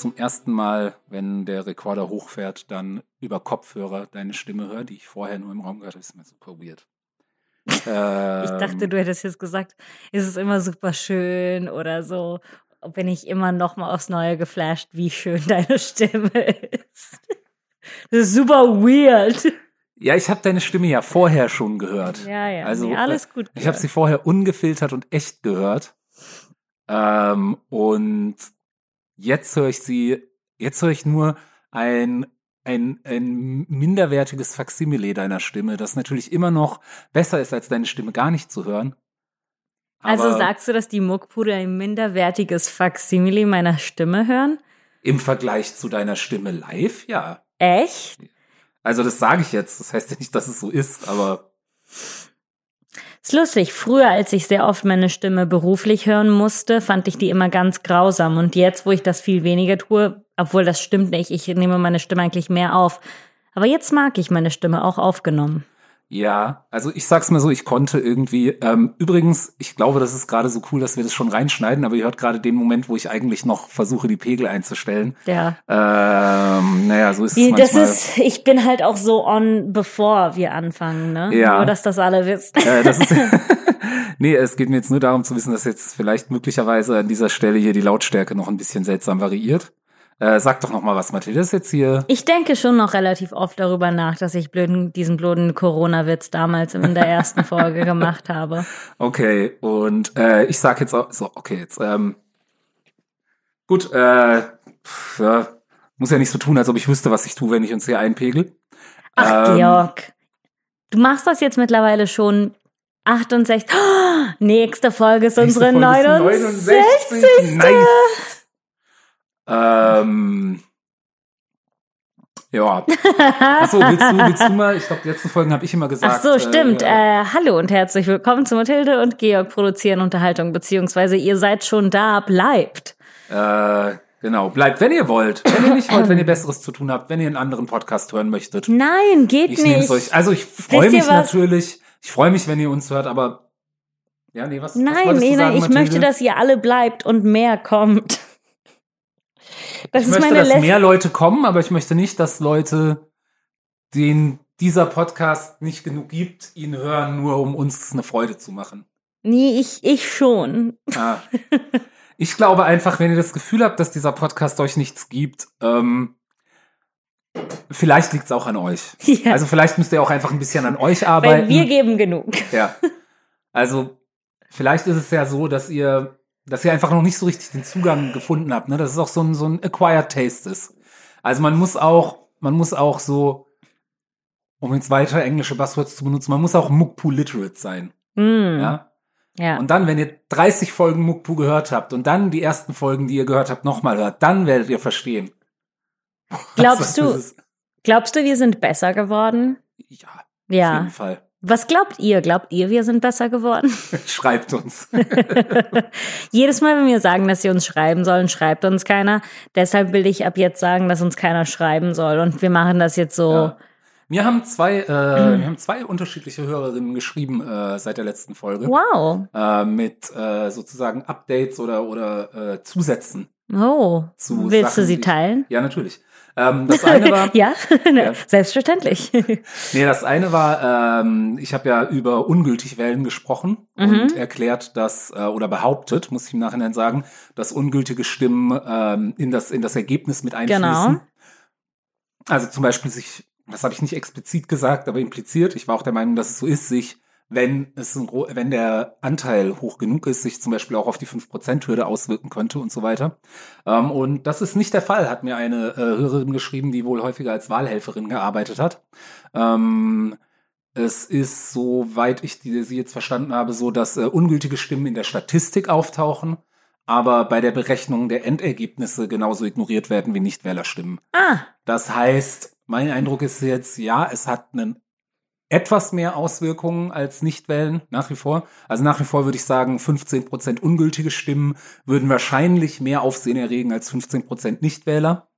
zum ersten Mal, wenn der Rekorder hochfährt, dann über Kopfhörer deine Stimme höre, die ich vorher nur im Raum gehört habe. ist mir super weird. Ähm, ich dachte, du hättest jetzt gesagt, ist es immer super schön oder so. Bin ich immer noch mal aufs Neue geflasht, wie schön deine Stimme ist. Das ist super weird. Ja, ich habe deine Stimme ja vorher schon gehört. Ja, ja. Also nee, alles gut. Gehört. Ich habe sie vorher ungefiltert und echt gehört. Ähm, und jetzt höre ich sie, jetzt höre ich nur ein, ein, ein minderwertiges Faksimile deiner Stimme, das natürlich immer noch besser ist, als deine Stimme gar nicht zu hören. also sagst du, dass die Muckpuder ein minderwertiges Faksimile meiner Stimme hören? Im Vergleich zu deiner Stimme live, ja. Echt? Also das sage ich jetzt. Das heißt ja nicht, dass es so ist, aber. Ist lustig. Früher, als ich sehr oft meine Stimme beruflich hören musste, fand ich die immer ganz grausam. Und jetzt, wo ich das viel weniger tue, obwohl das stimmt nicht, ich nehme meine Stimme eigentlich mehr auf. Aber jetzt mag ich meine Stimme auch aufgenommen. Ja, also ich sag's mal so, ich konnte irgendwie. Ähm, übrigens, ich glaube, das ist gerade so cool, dass wir das schon reinschneiden, aber ihr hört gerade den Moment, wo ich eigentlich noch versuche, die Pegel einzustellen. Ja. Ähm, naja, so ist es manchmal. Das ist, ich bin halt auch so on, bevor wir anfangen, ne? Ja. Nur, dass das alle wisst. Äh, das ist, nee, es geht mir jetzt nur darum zu wissen, dass jetzt vielleicht möglicherweise an dieser Stelle hier die Lautstärke noch ein bisschen seltsam variiert. Äh, sag doch noch mal was, Mathilde, ist jetzt hier. Ich denke schon noch relativ oft darüber nach, dass ich blöden, diesen blöden Corona-Witz damals in der ersten Folge gemacht habe. Okay, und äh, ich sag jetzt auch, so, okay, jetzt, ähm, gut, äh, ja, muss ja nicht so tun, als ob ich wüsste, was ich tue, wenn ich uns hier einpegel. Ach, ähm, Georg, du machst das jetzt mittlerweile schon 68. Oh, nächste Folge ist unsere Folge 69. Ist 69. Nice. Ähm, ja. Achso, willst du, willst du mal? Ich glaube, die letzten Folgen habe ich immer gesagt. Ach so, stimmt. Äh, äh, hallo und herzlich willkommen zu Mathilde und Georg produzieren Unterhaltung, beziehungsweise ihr seid schon da, bleibt. Äh, genau, bleibt, wenn ihr wollt. Wenn ihr nicht wollt, wenn ihr Besseres zu tun habt, wenn ihr einen anderen Podcast hören möchtet. Nein, geht ich nicht. Euch. Also ich freue mich natürlich. Ich freue mich, wenn ihr uns hört, aber ja, nee, was? Nein, was nee, nein, ich möchte, dass ihr alle bleibt und mehr kommt. Das ich ist möchte, meine dass mehr Leute kommen, aber ich möchte nicht, dass Leute, denen dieser Podcast nicht genug gibt, ihn hören, nur um uns eine Freude zu machen. Nee, ich, ich schon. Ah. Ich glaube einfach, wenn ihr das Gefühl habt, dass dieser Podcast euch nichts gibt, ähm, vielleicht liegt es auch an euch. Ja. Also vielleicht müsst ihr auch einfach ein bisschen an euch arbeiten. Weil wir geben genug. Ja. Also vielleicht ist es ja so, dass ihr dass ihr einfach noch nicht so richtig den Zugang gefunden habt, ne? Dass es auch so ein, so ein acquired taste ist. Also man muss auch, man muss auch so, um jetzt weiter englische Buzzwords zu benutzen, man muss auch Mukpu literate sein. Mm. Ja. Ja. Und dann, wenn ihr 30 Folgen Mukpu gehört habt und dann die ersten Folgen, die ihr gehört habt, nochmal hört, dann werdet ihr verstehen. Glaubst du, glaubst du, wir sind besser geworden? Ja. Ja. Auf jeden Fall. Was glaubt ihr? Glaubt ihr, wir sind besser geworden? Schreibt uns. Jedes Mal, wenn wir sagen, dass sie uns schreiben sollen, schreibt uns keiner. Deshalb will ich ab jetzt sagen, dass uns keiner schreiben soll. Und wir machen das jetzt so. Ja. Mir haben zwei, äh, mhm. haben zwei unterschiedliche Hörerinnen geschrieben äh, seit der letzten Folge. Wow. Äh, mit äh, sozusagen Updates oder oder äh, Zusätzen. Oh. Zu Willst Sachen, du sie teilen? Ich, ja, natürlich. Ähm, das eine war. ja, ja, selbstverständlich. nee, das eine war, ähm, ich habe ja über ungültig Wellen gesprochen mhm. und erklärt, dass, äh, oder behauptet, muss ich im Nachhinein sagen, dass ungültige Stimmen ähm, in, das, in das Ergebnis mit einfließen. Genau. Also zum Beispiel sich, das habe ich nicht explizit gesagt, aber impliziert, ich war auch der Meinung, dass es so ist, sich wenn es ein, wenn der Anteil hoch genug ist, sich zum Beispiel auch auf die 5%-Hürde auswirken könnte und so weiter. Ähm, und das ist nicht der Fall, hat mir eine äh, Hörerin geschrieben, die wohl häufiger als Wahlhelferin gearbeitet hat. Ähm, es ist, soweit ich die, sie jetzt verstanden habe, so, dass äh, ungültige Stimmen in der Statistik auftauchen, aber bei der Berechnung der Endergebnisse genauso ignoriert werden wie Nichtwählerstimmen. Ah. Das heißt, mein Eindruck ist jetzt, ja, es hat einen etwas mehr Auswirkungen als Nichtwählen nach wie vor. Also nach wie vor würde ich sagen, 15 Prozent ungültige Stimmen würden wahrscheinlich mehr Aufsehen erregen als 15 Prozent Nichtwähler.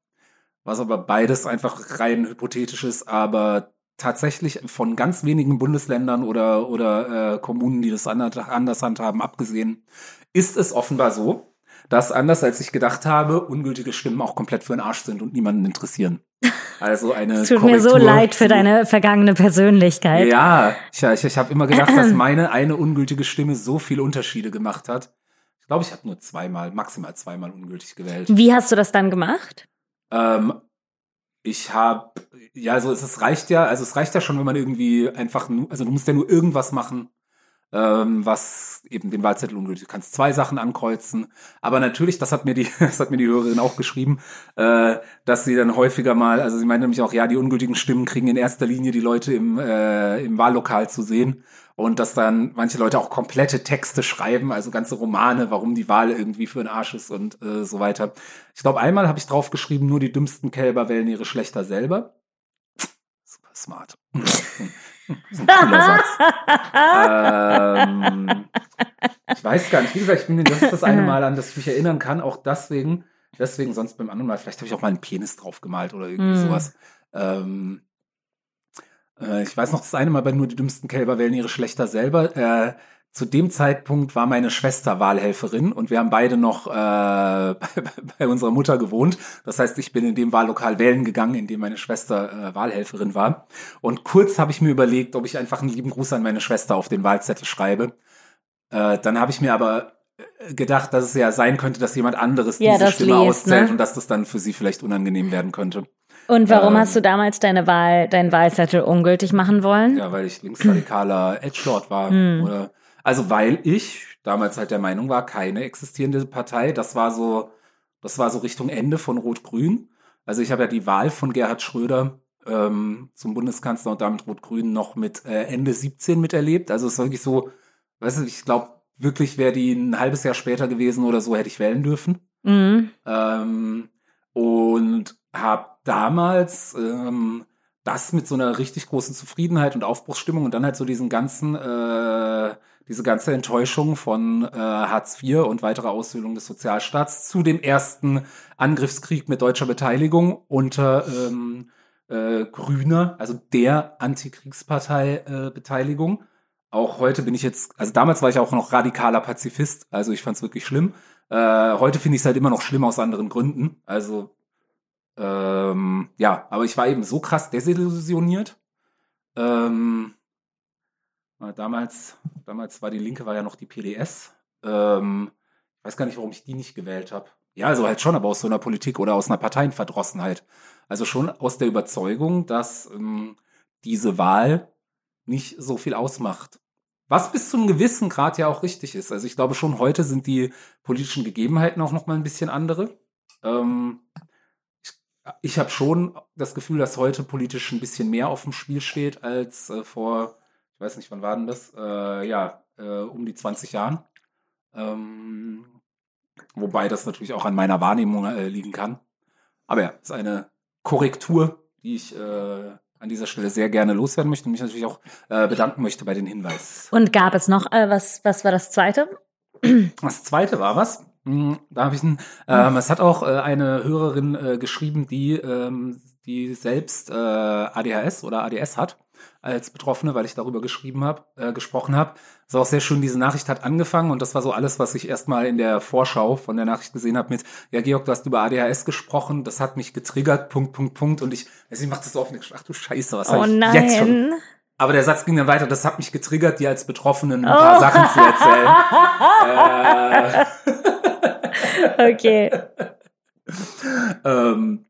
Was aber beides einfach rein hypothetisch ist, aber tatsächlich von ganz wenigen Bundesländern oder, oder äh, Kommunen, die das anders handhaben, abgesehen, ist es offenbar so. dass anders als ich gedacht habe, ungültige Stimmen auch komplett für den Arsch sind und niemanden interessieren. Also eine Es tut Korrektur mir so leid für deine vergangene Persönlichkeit. Ja, ich, ich, ich habe immer gedacht, dass meine eine ungültige Stimme so viele Unterschiede gemacht hat. Ich glaube, ich habe nur zweimal, maximal zweimal ungültig gewählt. Wie hast du das dann gemacht? Ähm, ich habe, ja, also es, es reicht ja, also es reicht ja schon, wenn man irgendwie einfach, nur, also du musst ja nur irgendwas machen, ähm, was eben den Wahlzettel ungültig. Du kannst zwei Sachen ankreuzen, aber natürlich, das hat mir die, das hat mir die Hörerin auch geschrieben, äh, dass sie dann häufiger mal, also sie meinte nämlich auch, ja, die ungültigen Stimmen kriegen in erster Linie die Leute im, äh, im Wahllokal zu sehen und dass dann manche Leute auch komplette Texte schreiben, also ganze Romane, warum die Wahl irgendwie für den Arsch ist und äh, so weiter. Ich glaube, einmal habe ich drauf geschrieben, nur die dümmsten Kälber wählen ihre Schlechter selber. Super smart. Das ist ein cooler Satz. ähm, ich weiß gar nicht. Wie gesagt, ich bin, das ist das eine Mal, an das ich mich erinnern kann. Auch deswegen, deswegen sonst beim anderen Mal. Vielleicht habe ich auch mal einen Penis drauf gemalt oder irgendwie Hm. sowas. Ähm, äh, ich weiß noch, das eine Mal bei nur die dümmsten Kälber wählen ihre Schlechter selber. Äh, zu dem Zeitpunkt war meine Schwester Wahlhelferin und wir haben beide noch äh, bei, bei unserer Mutter gewohnt. Das heißt, ich bin in dem Wahllokal wählen gegangen, in dem meine Schwester äh, Wahlhelferin war. Und kurz habe ich mir überlegt, ob ich einfach einen lieben Gruß an meine Schwester auf den Wahlzettel schreibe. Äh, dann habe ich mir aber äh, gedacht, dass es ja sein könnte, dass jemand anderes Ja, diese Stimme liest, auszählt ne? und dass das dann für sie vielleicht unangenehm werden könnte. Und warum Ähm. hast du damals deine Wahl, deinen Wahlzettel ungültig machen wollen? Ja, weil ich linksradikaler Edgelord war. Hm. Oder, also weil ich damals halt der Meinung war, keine existierende Partei. Das war so, das war so Richtung Ende von Rot-Grün. Also ich habe ja die Wahl von Gerhard Schröder ähm, zum Bundeskanzler und damit Rot-Grün noch mit äh, Ende 17 miterlebt. Also es ist wirklich so, weißt du, ich glaube wirklich, wäre die ein halbes Jahr später gewesen oder so, hätte ich wählen dürfen. Mhm. Ähm, und habe damals ähm, das mit so einer richtig großen Zufriedenheit und Aufbruchsstimmung und dann halt so diesen ganzen, äh, diese ganze Enttäuschung von äh, Hartz IV und weitere Aushöhlung des Sozialstaats zu dem ersten Angriffskrieg mit deutscher Beteiligung unter ähm, äh, Grüner, also der Antikriegspartei äh. Auch heute bin ich jetzt, also damals war ich auch noch radikaler Pazifist, also ich fand es wirklich schlimm. Äh, heute finde ich es halt immer noch schlimm aus anderen Gründen. Also ähm, ja, aber ich war eben so krass desillusioniert. Ähm, äh, damals, damals war die Linke war ja noch die PDS. Ähm, ich weiß gar nicht, warum ich die nicht gewählt habe. Ja, also halt schon, aber aus so einer Politik oder aus einer Parteienverdrossenheit. Also schon aus der Überzeugung, dass ähm, diese Wahl nicht so viel ausmacht. Was bis zu einem gewissen Grad ja auch richtig ist. Also ich glaube schon, heute sind die politischen Gegebenheiten auch noch mal ein bisschen andere. Ähm, ich ich habe schon das Gefühl, dass heute politisch ein bisschen mehr auf dem Spiel steht als äh, vor, weiß nicht, wann war denn das? Äh, ja, äh, um die 20 Jahren. Ähm, wobei das natürlich auch an meiner Wahrnehmung äh, liegen kann. Aber ja, ist eine Korrektur, die ich äh, an dieser Stelle sehr gerne loswerden möchte und mich natürlich auch äh, bedanken möchte bei den Hinweis. Und gab es noch, äh, was, was war das zweite? Das zweite war was. Hm, Da habe ich ein, ähm, es hat auch eine Hörerin geschrieben, die, ähm, die selbst ADHS oder ADS hat als Betroffene, weil ich darüber geschrieben habe, äh, gesprochen habe. Es war auch sehr schön, diese Nachricht hat angefangen und das war so alles, was ich erstmal in der Vorschau von der Nachricht gesehen habe mit, ja Georg, du hast über ADHS gesprochen, das hat mich getriggert, Punkt, Punkt, Punkt und ich, also ich mach das so offen, ach du Scheiße, was Oh hab ich jetzt schon nein. aber der Satz ging dann weiter, das hat mich getriggert, dir als Betroffenen ein paar Oh. Sachen zu erzählen. äh, Okay. ähm,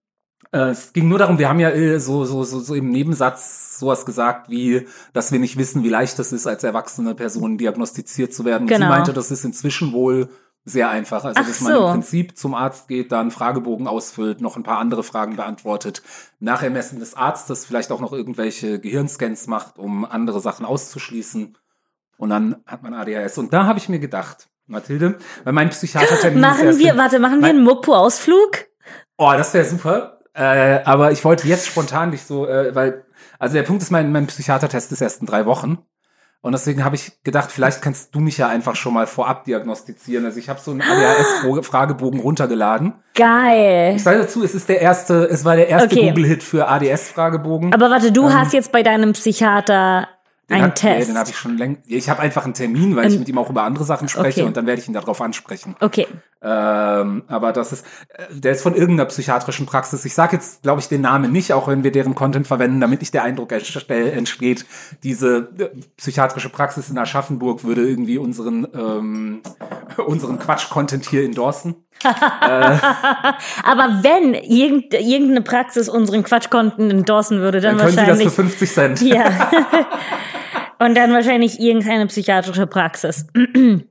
äh, es ging nur darum, wir haben ja äh, so, so, so, so im Nebensatz sowas gesagt, wie, dass wir nicht wissen, wie leicht es ist, als erwachsene Person diagnostiziert zu werden. Und Genau. Sie meinte, das ist inzwischen wohl sehr einfach. Also, Ach dass man so. im Prinzip zum Arzt geht, da einen Fragebogen ausfüllt, noch ein paar andere Fragen beantwortet, nach Ermessen des Arztes vielleicht auch noch irgendwelche Gehirnscans macht, um andere Sachen auszuschließen. Und dann hat man ADHS. Und da habe ich mir gedacht, Mathilde, weil mein Psychiatertermin ist Machen erst wir, warte, machen wir einen Muppo-Ausflug? Oh, das wäre super. Äh, aber ich wollte jetzt spontan dich so, äh, weil, also der Punkt ist, mein, mein Psychiatertest ist erst in drei Wochen. Und deswegen habe ich gedacht, vielleicht kannst du mich ja einfach schon mal vorab diagnostizieren. Also ich habe so einen ADHS-Fragebogen runtergeladen. Geil. Ich sage dazu, es ist der erste, es war der erste Okay. Google-Hit für ADS-Fragebogen. Aber warte, du Ähm. hast jetzt bei deinem Psychiater Den Ein hat, Test. Nee, den habe ich schon länger. Ich habe einfach einen Termin, weil ich Ähm, mit ihm auch über andere Sachen spreche okay. und dann werde ich ihn darauf ansprechen. Okay. Ähm, aber das ist, äh, der ist von irgendeiner psychiatrischen Praxis. Ich sage jetzt, glaube ich, den Namen nicht, auch wenn wir deren Content verwenden, damit nicht der Eindruck entste- entsteht, diese äh, psychiatrische Praxis in Aschaffenburg würde irgendwie unseren ähm, unseren Quatsch-Content hier endorsen. Aber wenn irgend, irgendeine Praxis unseren Quatschkonten endorsen würde, dann, Dann können Sie das wahrscheinlich. für 50 Cent. ja. Und dann wahrscheinlich irgendeine psychiatrische Praxis.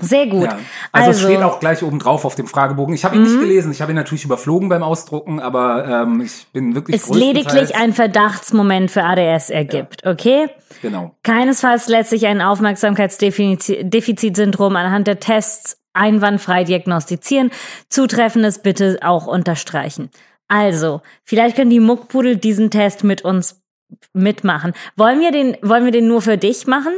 Sehr gut. Ja. Also, es Also, steht auch gleich oben drauf auf dem Fragebogen. Ich habe ihn nicht gelesen, ich habe ihn natürlich überflogen beim Ausdrucken, aber ähm, ich bin wirklich es lediglich ein Verdachtsmoment für ADS ergibt, okay? Genau. Keinesfalls lässt sich ein Aufmerksamkeitsdefizitsyndrom anhand der Tests einwandfrei diagnostizieren. Zutreffendes bitte auch unterstreichen. Also, vielleicht können die Muckpudel diesen Test mit uns mitmachen. Wollen wir den, wollen wir den nur für dich machen?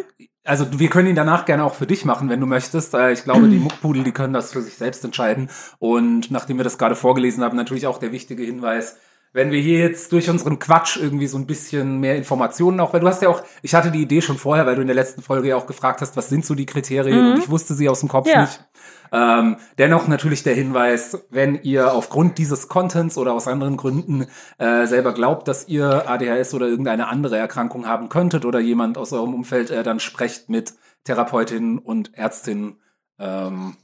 Also wir können ihn danach gerne auch für dich machen, wenn du möchtest. Äh, Ich glaube, die Muckpudel, die können das für sich selbst entscheiden. Und nachdem wir das gerade vorgelesen haben, natürlich auch der wichtige Hinweis, wenn wir hier jetzt durch unseren Quatsch irgendwie so ein bisschen mehr Informationen auch, weil du hast ja auch, ich hatte die Idee schon vorher, weil du in der letzten Folge ja auch gefragt hast, was sind so die Kriterien und ich wusste sie aus dem Kopf Ja. nicht. Ähm, dennoch natürlich der Hinweis, wenn ihr aufgrund dieses Contents oder aus anderen Gründen äh, selber glaubt, dass ihr ADHS oder irgendeine andere Erkrankung haben könntet oder jemand aus eurem Umfeld, äh, dann sprecht mit Therapeutinnen und Ärztinnen. Ähm,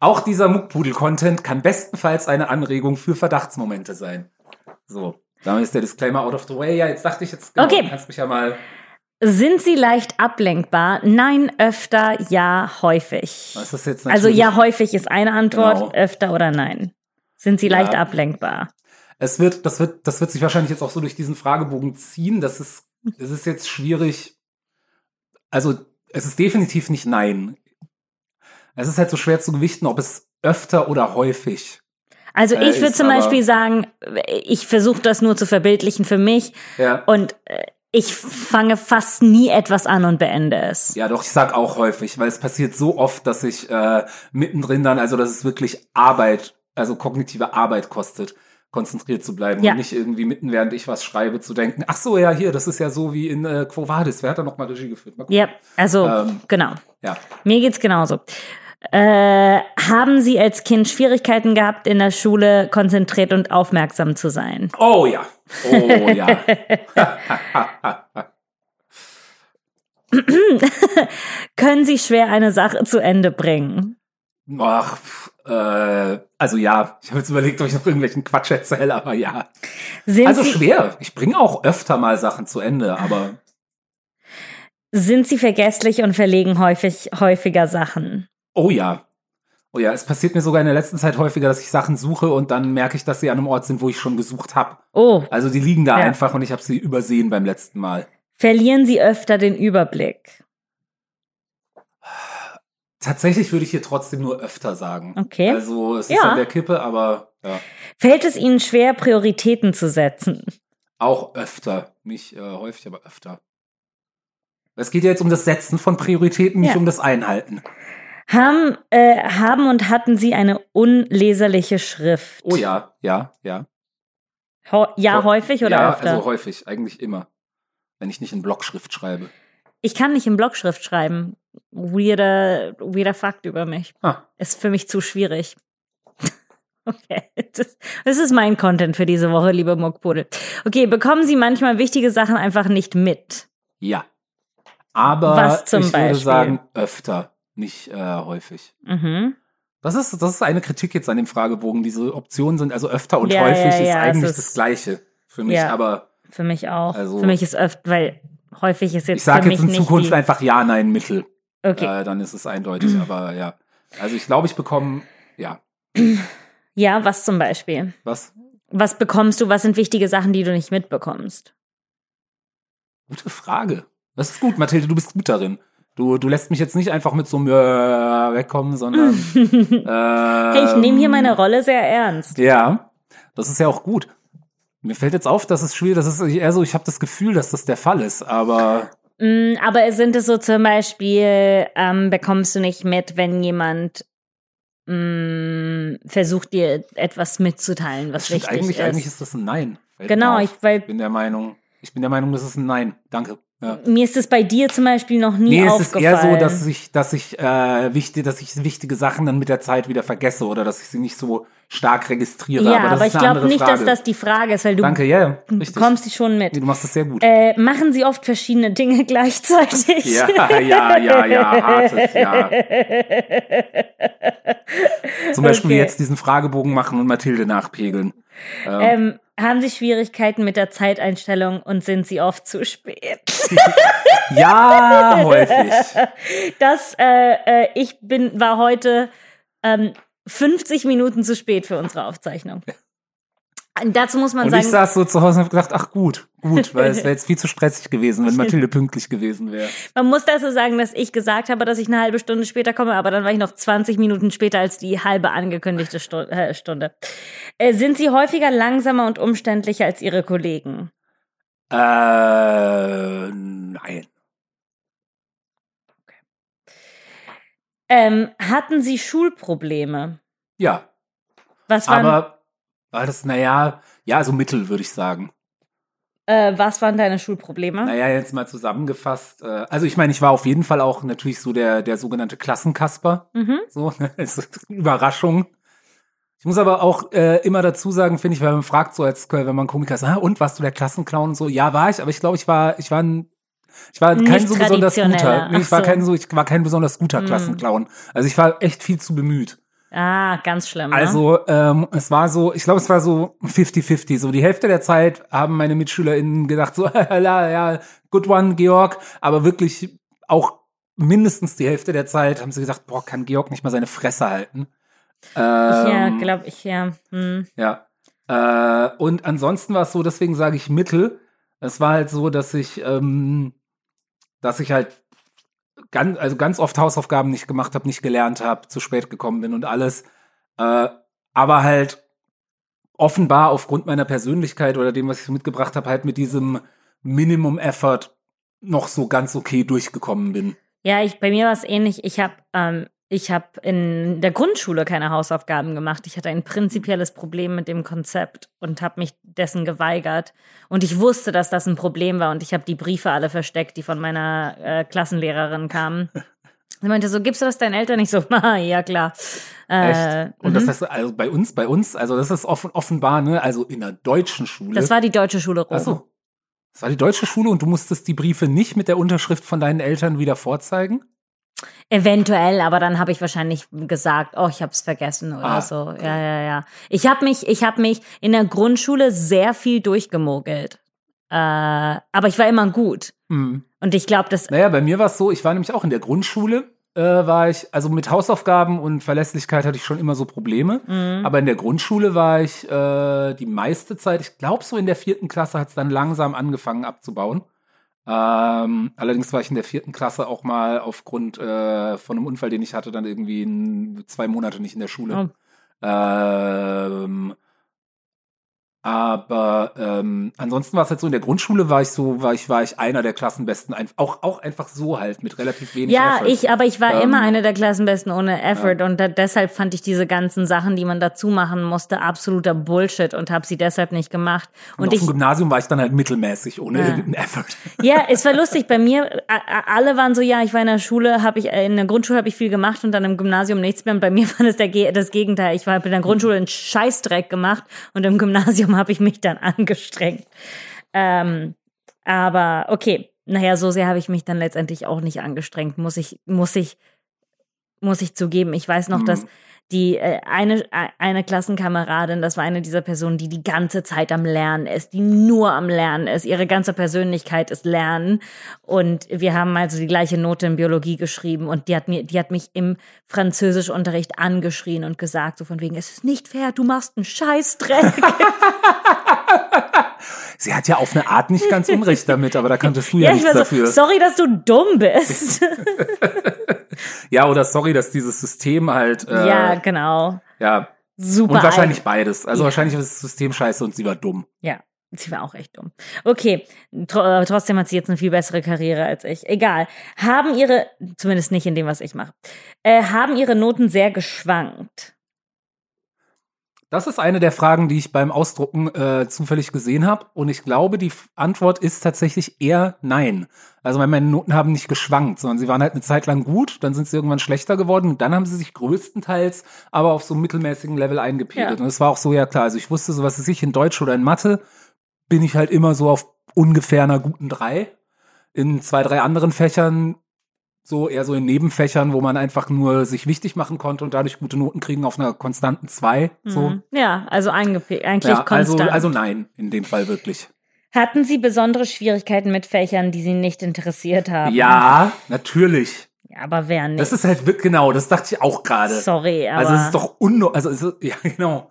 auch dieser Muckpudel-Content kann bestenfalls eine Anregung für Verdachtsmomente sein. So, damit ist der Disclaimer out of the way. Ja, jetzt dachte ich jetzt, genau, Okay. kannst mich ja mal, Sind sie leicht ablenkbar? Nein, öfter, ja, häufig. was ist das jetzt Also ja, häufig ist eine Antwort, Genau. öfter oder nein. Sind sie Ja. leicht ablenkbar? Es wird, das wird, das wird sich wahrscheinlich jetzt auch so durch diesen Fragebogen ziehen. Das ist, das ist jetzt schwierig. Also, es ist definitiv nicht nein. Es ist halt so schwer zu gewichten, ob es öfter oder häufig. Also Äh, ich würde zum Beispiel sagen, ich versuche das nur zu verbildlichen für mich Ja. und äh, ich fange fast nie etwas an und beende es. Ja, doch, ich sag auch häufig, weil es passiert so oft, dass ich äh, mittendrin dann, also dass es wirklich Arbeit, also kognitive Arbeit kostet, konzentriert zu bleiben Ja. und nicht irgendwie mitten, während ich was schreibe, zu denken, ach so, ja, hier, das ist ja so wie in äh, Quo Vadis, wer hat da noch mal Regie geführt? Ja, also Ähm. genau. Ja. Mir geht's genauso. Äh, haben Sie als Kind Schwierigkeiten gehabt, in der Schule konzentriert und aufmerksam zu sein? Oh ja. Oh ja. Können Sie schwer eine Sache zu Ende bringen? Ach, äh, also ja, ich habe jetzt überlegt, ob ich noch irgendwelchen Quatsch erzähle, aber ja. Sind, Also Sie, schwer. Ich bringe auch öfter mal Sachen zu Ende, aber sind Sie vergesslich und verlegen häufig, häufiger Sachen? Oh ja. Oh ja, es passiert mir sogar in der letzten Zeit häufiger, dass ich Sachen suche und dann merke ich, dass sie an einem Ort sind, wo ich schon gesucht habe. Oh, Also die liegen da Ja. einfach und ich habe sie übersehen beim letzten Mal. verlieren Sie öfter den Überblick? Tatsächlich würde ich hier trotzdem nur öfter sagen. Okay. Also es ist Ja. an der Kippe, aber ja. Fällt es Ihnen schwer, Prioritäten zu setzen? Auch öfter. Nicht äh, häufig, aber öfter. Es geht ja jetzt um das Setzen von Prioritäten, nicht Ja. um das Einhalten. Haben, äh, haben und hatten Sie eine unleserliche Schrift? Oh ja, ja, ja. Ho ja, Ho- häufig oder ja, öfter? also häufig, eigentlich immer. Wenn ich nicht in Blockschrift schreibe. ich kann nicht in Blockschrift schreiben. Weirder, weirder Fakt über mich. Ah, Ist für mich zu schwierig. Okay, das, das ist mein Content für diese Woche, liebe Muckpudel. Okay, bekommen Sie manchmal wichtige Sachen einfach nicht mit? ja. Aber Was zum ich würde Beispiel? sagen, öfter, nicht äh, häufig. Mhm. Das ist, das ist eine Kritik jetzt an dem Fragebogen. Diese Optionen sind also öfter und Ja, häufig ja, ist ja, es eigentlich ist- das Gleiche für mich. Aber Für mich auch. Also- für mich ist öfter, weil häufig ist jetzt ich sage jetzt in Zukunft einfach Ja, Nein, Mittel. Okay. Äh, dann ist es eindeutig. Aber ja. Also ich glaube, ich bekomme, ja. Ja, was zum Beispiel? Was? Was bekommst du? Was sind wichtige Sachen, die du nicht mitbekommst? Gute Frage. Das ist gut, Mathilde, du bist gut darin. Du, du lässt mich jetzt nicht einfach mit so einem Ja wegkommen, sondern. Hey, ich nehme hier meine Rolle sehr ernst. Ja, das ist ja auch gut. Mir fällt jetzt auf, dass es schwierig, das ist eher so, ich habe das Gefühl, dass das der Fall ist, aber Mm, Aber sind es so zum Beispiel, ähm, bekommst du nicht mit, wenn jemand mm, versucht dir etwas mitzuteilen, was stimmt, wichtig eigentlich, ist? eigentlich ist das ein Nein. Genau, ich, weil ich bin der Meinung, ich bin der Meinung, das ist ein Nein. Danke. Ja. Mir ist es bei dir zum Beispiel noch nie es aufgefallen. ist eher so, dass ich, dass ich, äh, wichtig, dass ich wichtige Sachen dann mit der Zeit wieder vergesse oder dass ich sie nicht so stark registriere. ja, aber, aber, ich glaube nicht, Frage. dass das die Frage ist, weil du Danke, ja, ja, richtig. kommst die schon mit. Du machst das sehr gut. Äh, machen Sie oft verschiedene Dinge gleichzeitig? ja, ja, ja, ja, hartes, ja. Zum Beispiel Okay. jetzt diesen Fragebogen machen und Mathilde nachpegeln. Ähm, haben Sie Schwierigkeiten mit der Zeiteinstellung und sind Sie oft zu spät? Ja, häufig. Das, äh, äh, ich bin, war heute ähm, 50 Minuten zu spät für unsere Aufzeichnung. Dazu muss man Und ich sagen, saß so zu Hause und habe gedacht, ach gut, gut, weil es wäre jetzt viel zu stressig gewesen, wenn Mathilde pünktlich gewesen wäre. man muss dazu sagen, dass ich gesagt habe, dass ich eine halbe Stunde später komme, aber dann war ich noch 20 Minuten später als die halbe angekündigte äh, Stunde. Äh, sind Sie häufiger langsamer und umständlicher als Ihre Kollegen? Äh, nein. Ähm, hatten Sie Schulprobleme? Ja, Was waren, aber war das, naja, ja, so mittel, würde ich sagen. äh, was waren deine Schulprobleme? Naja, jetzt mal zusammengefasst. Äh, also ich meine, ich war auf jeden Fall auch natürlich so der, der sogenannte Klassenkasper. Mhm. So, eine Überraschung. Ich muss aber auch äh, immer dazu sagen, finde ich, weil man fragt so als wenn man Komiker ist, ah, und warst du der Klassenclown? Und So, ja, war ich, aber ich glaube, ich war, ich war ein, ich war kein Nicht so besonders guter. Nee, ich war so. kein so, ich war kein besonders guter Mhm. Klassenclown. Also ich war echt viel zu bemüht. Ah, ganz schlimm. Ne? Also ähm, es war so, ich glaube, es war so 50-50. So die Hälfte der Zeit haben meine MitschülerInnen gedacht, so, ja, ja, good one, Georg. Aber wirklich auch mindestens die Hälfte der Zeit haben sie gesagt, boah, kann Georg nicht mal seine Fresse halten. ja, Ähm, glaube ich, ja. Hm. ja. Äh, und ansonsten war es so, deswegen sage ich Mittel. Es war halt so, dass ich, ähm, dass ich halt ganz, also ganz oft Hausaufgaben nicht gemacht habe, nicht gelernt habe, zu spät gekommen bin und alles. Äh, aber halt offenbar aufgrund meiner Persönlichkeit oder dem, was ich mitgebracht habe, halt mit diesem Minimum Effort noch so ganz okay durchgekommen bin. Ja, ich, bei mir war es ähnlich. Ich habe ähm, ich hab in der Grundschule keine Hausaufgaben gemacht. Ich hatte ein prinzipielles Problem mit dem Konzept und habe mich dessen geweigert. Und ich wusste, dass das ein Problem war und ich habe die Briefe alle versteckt, die von meiner äh, Klassenlehrerin kamen. Sie meinte so, gibst du das deinen Eltern? Ich so, ah, ja klar. Äh, Echt? Und mhm. das heißt, also bei uns, bei uns, also das ist offen, offenbar, ne, also in der deutschen Schule. das war die deutsche Schule Rom. Ach so. Das war die deutsche Schule und du musstest die Briefe nicht mit der Unterschrift von deinen Eltern wieder vorzeigen? Eventuell, aber dann habe ich wahrscheinlich gesagt, oh, ich habe es vergessen oder Ah, so. Ja, ja, ja. Ich habe mich, ich habe mich in der Grundschule sehr viel durchgemogelt. Äh, aber ich war immer gut. Hm. Und ich glaube, das Naja, bei mir war es so, ich war nämlich auch in der Grundschule, äh, war ich, also mit Hausaufgaben und Verlässlichkeit hatte ich schon immer so Probleme. Mhm. Aber in der Grundschule war ich äh, die meiste Zeit, ich glaube so in der vierten Klasse hat es dann langsam angefangen abzubauen. Ähm, allerdings war ich in der vierten Klasse auch mal aufgrund äh, von einem Unfall, den ich hatte, dann irgendwie in, zwei Monate nicht in der Schule. Oh. Ähm, aber ähm, ansonsten war es halt so, in der Grundschule war ich so, war ich, war ich einer der Klassenbesten, auch, auch einfach so halt, mit relativ wenig ja, Effort. ich, aber ich war Ähm, immer eine der Klassenbesten ohne Effort und da, deshalb fand ich diese ganzen Sachen, die man dazu machen musste, absoluter Bullshit und habe sie deshalb nicht gemacht. und, Und, auf ich, dem Gymnasium war ich dann halt mittelmäßig, ohne Ja. Effort. Ja, es war lustig. Bei mir, alle waren so, ja, ich war in der Schule, habe ich, äh, in der Grundschule habe ich viel gemacht und dann im Gymnasium nichts mehr. Und bei mir war das der, das Gegenteil. Ich war in der Grundschule einen Scheißdreck gemacht und im Gymnasium habe ich mich dann angestrengt. Ähm, aber okay, naja, so sehr habe ich mich dann letztendlich auch nicht angestrengt, muss ich, muss ich, muss ich zugeben. Ich weiß noch, Mhm. dass die äh, eine eine Klassenkameradin, das war eine dieser Personen, die die ganze Zeit am Lernen ist, die nur am Lernen ist. Ihre ganze Persönlichkeit ist Lernen und wir haben also die gleiche Note in Biologie geschrieben und die hat mir die hat mich im Französischunterricht angeschrien und gesagt so von wegen es ist nicht fair, du machst einen Scheißdreck. Sie hat ja auf eine Art nicht ganz Unrecht damit, aber da konntest du ja, ja, ich nichts war so, dafür. sorry, dass du dumm bist. Ja, oder sorry, dass dieses System halt, äh, ja, genau. ja, Super. und wahrscheinlich alt. beides. Also Ja. wahrscheinlich ist das System scheiße und sie war dumm. Ja, sie war auch echt dumm. Okay, tr äh, trotzdem hat sie jetzt eine viel bessere Karriere als ich. Egal. Haben ihre, zumindest nicht in dem, was ich mache, äh, haben ihre Noten sehr geschwankt. Das ist eine der Fragen, die ich beim Ausdrucken äh, zufällig gesehen habe. Und ich glaube, die Antwort ist tatsächlich eher nein. Also meine Noten haben nicht geschwankt, sondern sie waren halt eine Zeit lang gut, dann sind sie irgendwann schlechter geworden und dann haben sie sich größtenteils aber auf so einem mittelmäßigen Level eingepegelt. Ja. Und es war auch so, ja klar, also ich wusste so, was ist ich in Deutsch oder in Mathe, bin ich halt immer so auf ungefähr einer guten drei. In zwei, drei anderen Fächern so eher so in Nebenfächern, wo man einfach nur sich wichtig machen konnte und dadurch gute Noten kriegen auf einer konstanten zwei. So. Mhm. Ja, also eigentlich ja, also, konstant. Also, also nein, in dem Fall wirklich. Hatten Sie besondere Schwierigkeiten mit Fächern, die Sie nicht interessiert haben? Ja, natürlich. Ja, aber wer nicht? Das ist halt genau, das dachte ich auch gerade. Sorry, aber. Also es ist doch unno, also es ist, ja genau.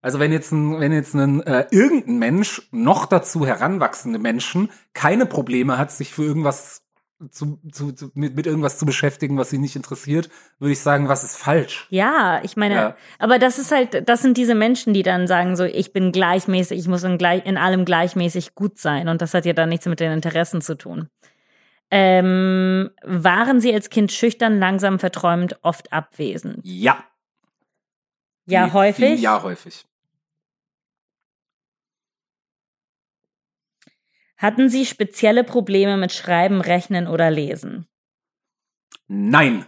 Also wenn jetzt ein, wenn jetzt ein äh, irgendein Mensch noch dazu heranwachsende Menschen keine Probleme hat, sich für irgendwas zu, zu, zu, mit, mit irgendwas zu beschäftigen, was sie nicht interessiert, würde ich sagen, was ist falsch? Ja, ich meine, ja. aber das ist halt, das sind diese Menschen, die dann sagen so, ich bin gleichmäßig, ich muss in, gleich, in allem gleichmäßig gut sein und das hat ja dann nichts mit den Interessen zu tun. Ähm, waren Sie als Kind schüchtern, langsam, verträumt, oft abwesend? Ja. Ja, häufig? Ja, häufig. Hatten Sie spezielle Probleme mit Schreiben, Rechnen oder Lesen? Nein.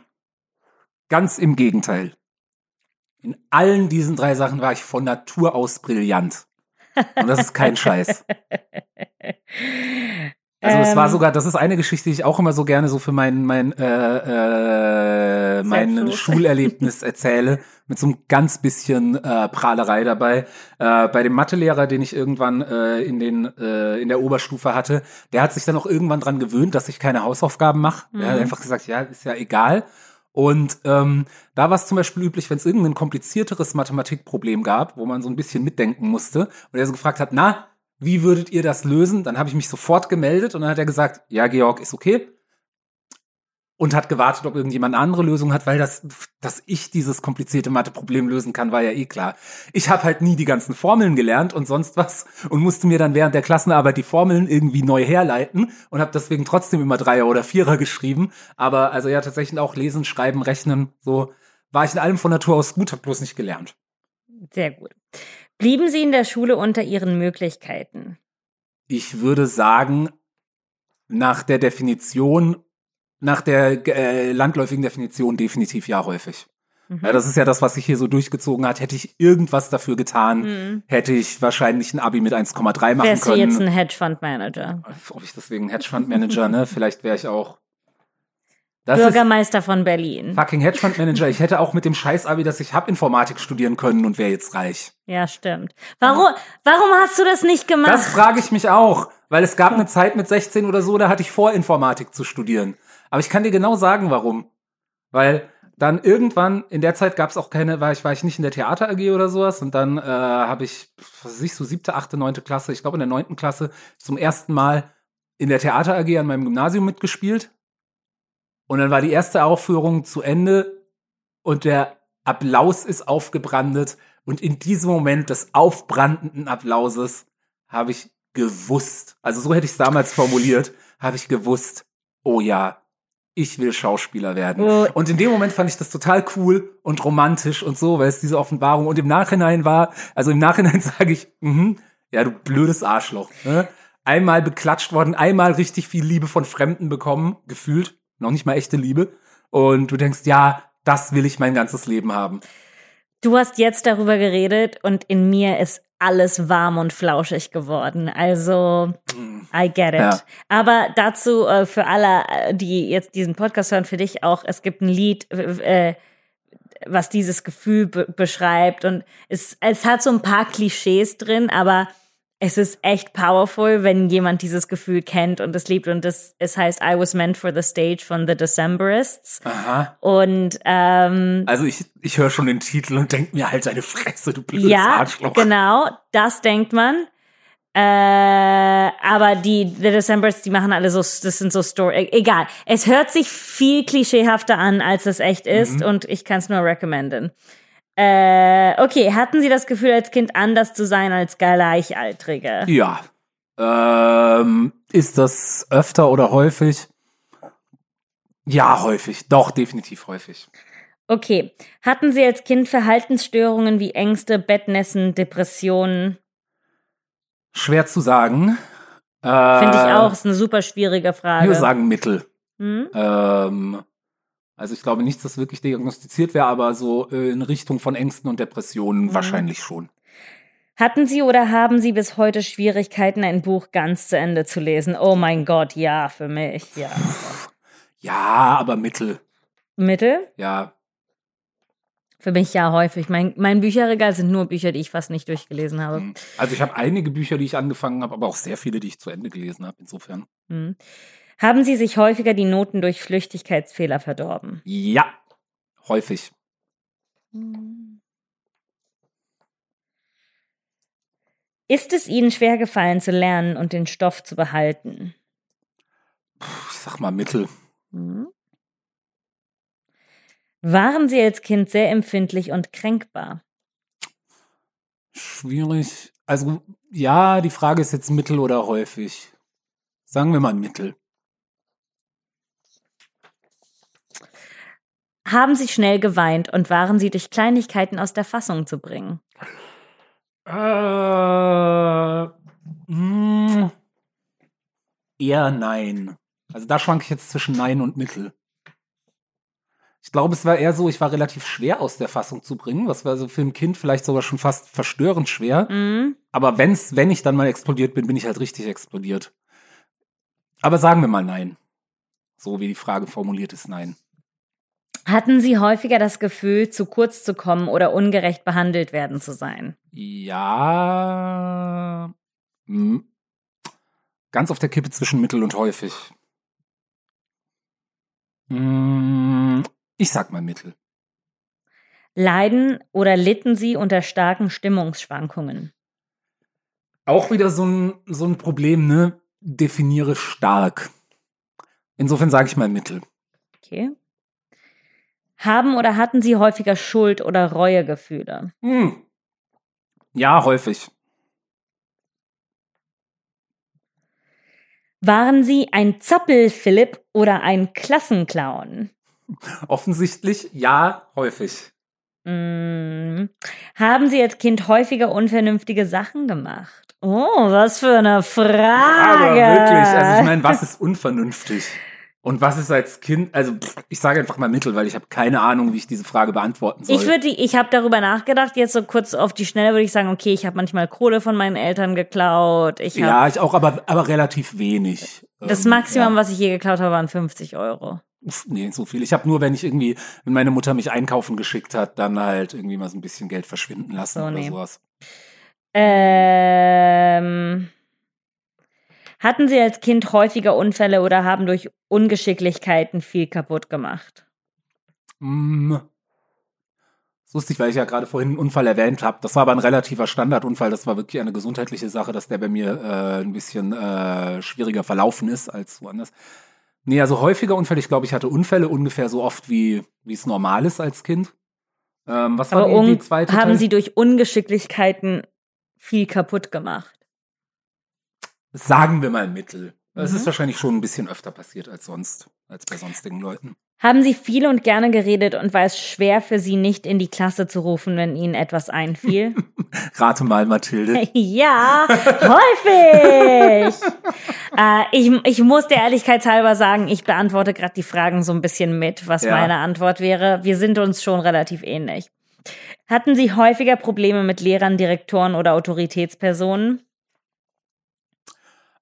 Ganz im Gegenteil. In allen diesen drei Sachen war ich von Natur aus brillant. Und das ist kein Scheiß. Also es war ähm. sogar, das ist eine Geschichte, die ich auch immer so gerne so für mein mein äh, äh, mein Schulerlebnis erzähle, mit so einem ganz bisschen äh, Prahlerei dabei. Äh, bei dem Mathelehrer, den ich irgendwann äh, in den äh, in der Oberstufe hatte, der hat sich dann auch irgendwann dran gewöhnt, dass ich keine Hausaufgaben mache. Mhm. Er hat einfach gesagt, ja, ist ja egal. Und ähm, da war es zum Beispiel üblich, wenn es irgendein komplizierteres Mathematikproblem gab, wo man so ein bisschen mitdenken musste, und er so gefragt hat, na, wie würdet ihr das lösen? Dann habe ich mich sofort gemeldet und dann hat er gesagt, ja, Georg, ist okay. Und hat gewartet, ob irgendjemand eine andere Lösung hat, weil das, dass ich dieses komplizierte Mathe-Problem lösen kann, war ja eh klar. Ich habe halt nie die ganzen Formeln gelernt und sonst was und musste mir dann während der Klassenarbeit die Formeln irgendwie neu herleiten und habe deswegen trotzdem immer Dreier oder Vierer geschrieben. Aber also ja, tatsächlich auch lesen, schreiben, rechnen, so war ich in allem von Natur aus gut, habe bloß nicht gelernt. Sehr gut. Blieben Sie in der Schule unter Ihren Möglichkeiten? Ich würde sagen, nach der Definition, nach der äh, landläufigen Definition definitiv ja häufig. Mhm. Ja, das ist ja das, was sich hier so durchgezogen hat. Hätte ich irgendwas dafür getan, mhm. hätte ich wahrscheinlich ein Abi mit 1,3 machen Wärst können. Wärst du jetzt ein Hedgefondsmanager? Ob ich deswegen Hedgefondsmanager, ne? Vielleicht wäre ich auch das Bürgermeister von Berlin. Fucking Hedgefondsmanager. Ich hätte auch mit dem Scheiß-Abi, das ich hab, Informatik studieren können und wäre jetzt reich. Ja, stimmt. Warum, warum hast du das nicht gemacht? Das frage ich mich auch. Weil es gab eine Zeit mit 16 oder so, da hatte ich vor, Informatik zu studieren. Aber ich kann dir genau sagen, warum. Weil dann irgendwann, in der Zeit gab es auch keine, war ich, war ich nicht in der Theater AG oder sowas. Und dann äh, habe ich, was weiß ich, so siebte, achte, neunte Klasse, ich glaube in der neunten Klasse, zum ersten Mal in der Theater AG an meinem Gymnasium mitgespielt und dann war die erste Aufführung zu Ende und der Applaus ist aufgebrandet. Und in diesem Moment des aufbrandenden Applauses habe ich gewusst, also so hätte ich es damals formuliert, habe ich gewusst, oh ja, ich will Schauspieler werden. Und in dem Moment fand ich das total cool und romantisch und so, weil es diese Offenbarung und im Nachhinein war, also im Nachhinein sage ich, mh, ja, du blödes Arschloch. Ne? Einmal beklatscht worden, einmal richtig viel Liebe von Fremden bekommen, gefühlt noch nicht mal echte Liebe. Und du denkst, ja, das will ich mein ganzes Leben haben. Du hast jetzt darüber geredet und in mir ist alles warm und flauschig geworden. Also, I get it. Ja. Aber dazu äh, für alle, äh, die jetzt diesen Podcast hören, für dich auch, es gibt ein Lied, äh, was dieses Gefühl beschreibt und es, es hat so ein paar Klischees drin, aber es ist echt powerful, wenn jemand dieses Gefühl kennt und es liebt. Und das, es heißt I Was Meant for the Stage von The Decemberists. Aha. Und ähm, also ich, ich höre schon den Titel und denke mir halt seine Fresse, du blödes ja, Arschloch. Genau, das denkt man. Äh, aber die The Decemberists, die machen alle so, das sind so Story. E, egal. Es hört sich viel klischeehafter an, als es echt ist, mhm. und ich kann es nur recommenden. Äh, okay, hatten Sie das Gefühl, als Kind anders zu sein als Gleichaltrige? Ja. Ähm, ist das öfter oder häufig? Ja, häufig. Doch, definitiv häufig. Okay. Hatten Sie als Kind Verhaltensstörungen wie Ängste, Bettnässen, Depressionen? Schwer zu sagen. Finde ich Äh, auch, ist eine super schwierige Frage. Wir sagen Mittel. Hm? Ähm, also ich glaube nicht, dass wirklich diagnostiziert wäre, aber so äh, in Richtung von Ängsten und Depressionen Mhm. wahrscheinlich schon. Hatten Sie oder haben Sie bis heute Schwierigkeiten, ein Buch ganz zu Ende zu lesen? Oh mein Gott, ja, für mich, ja. Ja, aber Mittel. Mittel? Ja, Für mich ja häufig. Mein, mein Bücherregal sind nur Bücher, die ich fast nicht durchgelesen habe. hm. also ich habe einige Bücher, die ich angefangen habe, aber auch sehr viele, die ich zu Ende gelesen habe. Insofern. Hm. Haben Sie sich häufiger die Noten durch Flüchtigkeitsfehler verdorben? Ja, häufig. Ist es Ihnen schwer gefallen zu lernen und den Stoff zu behalten? Puh, ich sag mal Mittel. Hm. Waren Sie als Kind sehr empfindlich und kränkbar? Schwierig. Also ja, die Frage ist jetzt Mittel oder häufig. Sagen wir mal Mittel. Haben Sie schnell geweint und waren Sie durch Kleinigkeiten aus der Fassung zu bringen? Äh, mh, eher nein. Also da schwank ich jetzt zwischen Nein und Mittel. Ich glaube, es war eher so, ich war relativ schwer aus der Fassung zu bringen. Was war so für ein Kind vielleicht sogar schon fast verstörend schwer. Hm? Aber wenn's, wenn ich dann mal explodiert bin, bin ich halt richtig explodiert. Aber sagen wir mal nein. So wie die Frage formuliert ist, nein. Hatten Sie häufiger das Gefühl, zu kurz zu kommen oder ungerecht behandelt werden zu sein? Ja. Hm. Ganz auf der Kippe zwischen mittel und häufig. Hm, Ich sag mal mittel. Leiden oder litten Sie unter starken Stimmungsschwankungen? Auch wieder so ein, so ein Problem, ne? Definiere stark. Insofern sage ich mal mittel. Okay. Haben oder hatten Sie häufiger Schuld- oder Reuegefühle? Hm. Ja, häufig. Waren Sie ein Zappel-Philipp oder ein Klassenclown? Offensichtlich ja, häufig. Mm. Haben Sie als Kind häufiger unvernünftige Sachen gemacht? Oh, was für eine Frage. Aber wirklich, also ich meine, was ist unvernünftig? Und was ist als Kind, also ich sage einfach mal Mittel, weil ich habe keine Ahnung, wie ich diese Frage beantworten soll. Ich würde, ich habe darüber nachgedacht. Jetzt so kurz auf die Schnelle würde ich sagen, okay, ich habe manchmal Kohle von meinen Eltern geklaut. Ich ja, ich auch, aber, aber relativ wenig. das Ähm, Maximum, ja. was ich je geklaut habe, waren 50 Euro. Uff, Nee, so viel. Ich habe nur, wenn ich irgendwie, wenn meine Mutter mich einkaufen geschickt hat, dann halt irgendwie mal so ein bisschen Geld verschwinden lassen So, oder nee. sowas. Ähm, hatten Sie als Kind häufiger Unfälle oder haben durch Ungeschicklichkeiten viel kaputt gemacht? Mm. Das ist lustig, weil ich ja gerade vorhin einen Unfall erwähnt habe. Das war aber ein relativer Standardunfall. Das war wirklich eine gesundheitliche Sache, dass der bei mir äh, ein bisschen äh, schwieriger verlaufen ist als woanders. Nee, also häufiger Unfälle. Ich glaube, ich hatte Unfälle ungefähr so oft, wie es normal ist als Kind. Ähm, was war Aber die, die zweite haben Teil? Sie durch Ungeschicklichkeiten viel kaputt gemacht? Sagen wir mal Mittel. Es Mhm. ist wahrscheinlich schon ein bisschen öfter passiert als sonst, als bei sonstigen Leuten. Haben Sie viel und gerne geredet und war es schwer für Sie, nicht in die Klasse zu rufen, wenn Ihnen etwas einfiel? Rate mal, Mathilde. ja, häufig. äh, ich, ich muss der Ehrlichkeit halber sagen, ich beantworte gerade die Fragen so ein bisschen mit, was Ja. meine Antwort wäre. Wir sind uns schon relativ ähnlich. Hatten Sie häufiger Probleme mit Lehrern, Direktoren oder Autoritätspersonen?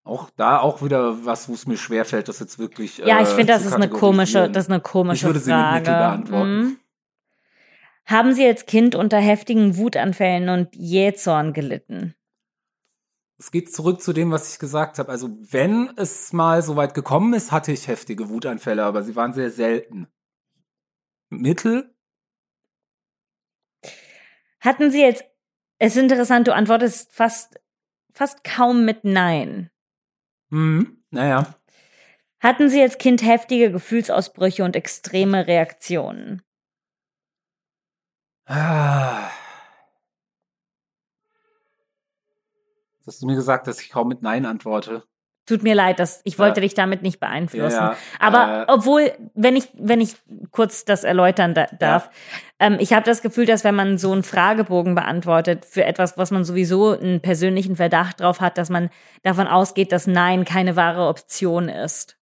Auch da auch wieder was, wo es mir schwerfällt, das jetzt wirklich. Ja, ich äh, finde, das ist eine komische, das ist eine komische Ich würde sie mit Frage. Mittel beantworten. Mhm. Haben Sie als Kind unter heftigen Wutanfällen und Jähzorn gelitten? Es geht zurück zu dem, was ich gesagt habe. Also, wenn es mal so weit gekommen ist, hatte ich heftige Wutanfälle, aber sie waren sehr selten. Mittel? Hatten Sie jetzt, es ist interessant, du antwortest fast, fast kaum mit Nein. Hm, naja. Hatten Sie als Kind heftige Gefühlsausbrüche und extreme Reaktionen? Ah. Hast du mir gesagt, dass ich kaum mit Nein antworte? Tut mir leid, dass ich wollte Ja. dich damit nicht beeinflussen. Ja, ja, Aber äh, obwohl, wenn ich, wenn ich kurz das erläutern da darf. Ähm, ich habe das Gefühl, dass wenn man so einen Fragebogen beantwortet für etwas, was man sowieso einen persönlichen Verdacht drauf hat, dass man davon ausgeht, dass Nein keine wahre Option ist.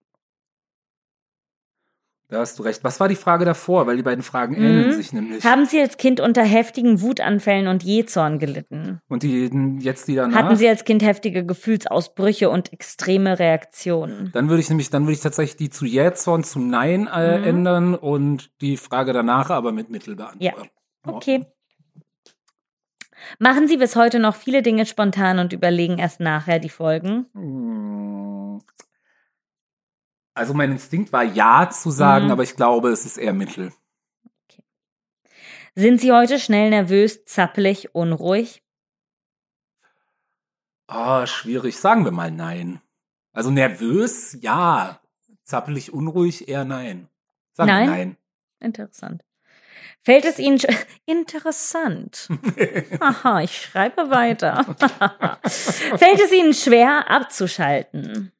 Da hast du recht. Was war die Frage davor? Weil die beiden Fragen ähneln sich nämlich. Haben Sie als Kind unter heftigen Wutanfällen und Jähzorn gelitten? Und die jetzt die danach? Hatten Sie als Kind heftige Gefühlsausbrüche und extreme Reaktionen? Dann würde ich nämlich, dann würde ich tatsächlich die zu Jähzorn zu Nein äh, ändern und die Frage danach aber mit Mittel beantworten. Ja. Okay. Machen Sie bis heute noch viele Dinge spontan und überlegen erst nachher die Folgen? Hm. Also mein Instinkt war Ja zu sagen, Mhm. aber ich glaube, es ist eher Mittel. Sind Sie heute schnell nervös, zappelig, unruhig? Ah, schwierig. Sagen wir mal Nein. Also nervös, ja. Zappelig, unruhig, eher Nein. Sagen Nein? Nein. Interessant. Fällt es Ihnen interessant? Aha, ich schreibe weiter. Fällt es Ihnen schwer abzuschalten?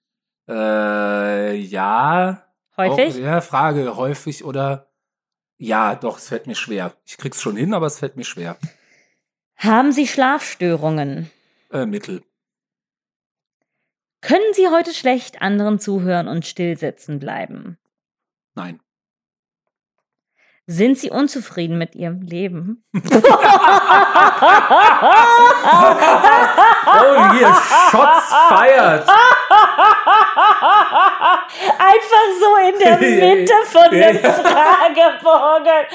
Äh, ja. Häufig? Auch, ja, Frage, häufig oder ja, doch, es fällt mir schwer. Ich krieg's schon hin, aber es fällt mir schwer. Haben Sie Schlafstörungen? Äh, Mittel. Können Sie heute schlecht anderen zuhören und still sitzen bleiben? Nein. Sind Sie unzufrieden mit Ihrem Leben? Oh, hier, Shots feiert. Einfach so in der Mitte von dem. Fragebogen.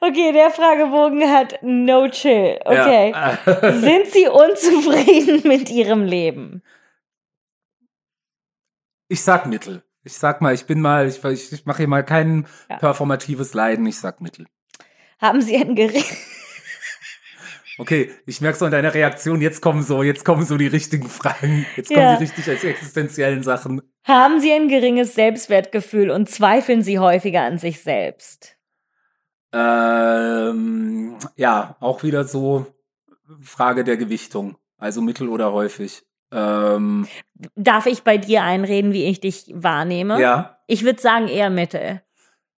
Okay, der Fragebogen hat no chill. Okay. Ja. Sind Sie unzufrieden mit Ihrem Leben? Ich sag Mittel. Ich sag mal, ich bin mal, ich, ich, ich mache hier mal kein Ja. performatives Leiden, ich sag Mittel. Haben Sie ein gering Okay, ich merke so in deiner Reaktion, jetzt kommen so, jetzt kommen so die richtigen Fragen. Jetzt kommen Ja. die richtig als existenziellen Sachen. Haben Sie ein geringes Selbstwertgefühl und zweifeln Sie häufiger an sich selbst? Ähm, ja, auch wieder so Frage der Gewichtung. Also mittel oder häufig. Ähm, Darf ich bei dir einreden, wie ich dich wahrnehme? ja, Ich würde sagen eher Mittel.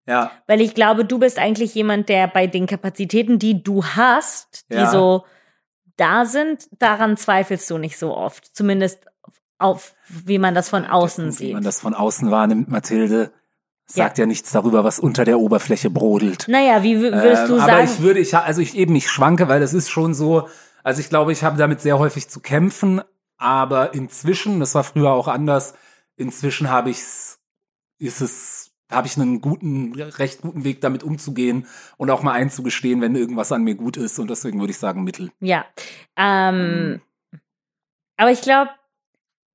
ja, Weil ich glaube, du bist eigentlich jemand, der bei den Kapazitäten, die du hast, die Ja. so da sind, daran zweifelst du nicht so oft. Zumindest auf, wie man das von außen Wie sieht. man das von außen wahrnimmt, Mathilde, sagt ja, nichts darüber, was unter der Oberfläche brodelt. Naja, wie wü- würdest du Ähm, sagen? Aber ich würde, ich, also ich eben, ich schwanke, weil das ist schon so, also ich glaube, ich habe damit sehr häufig zu kämpfen, aber inzwischen, das war früher auch anders, inzwischen habe ich's, ist es, habe ich einen guten, recht guten Weg damit umzugehen und auch mal einzugestehen, wenn irgendwas an mir gut ist und deswegen würde ich sagen Mittel. ja. Ähm, aber ich glaube,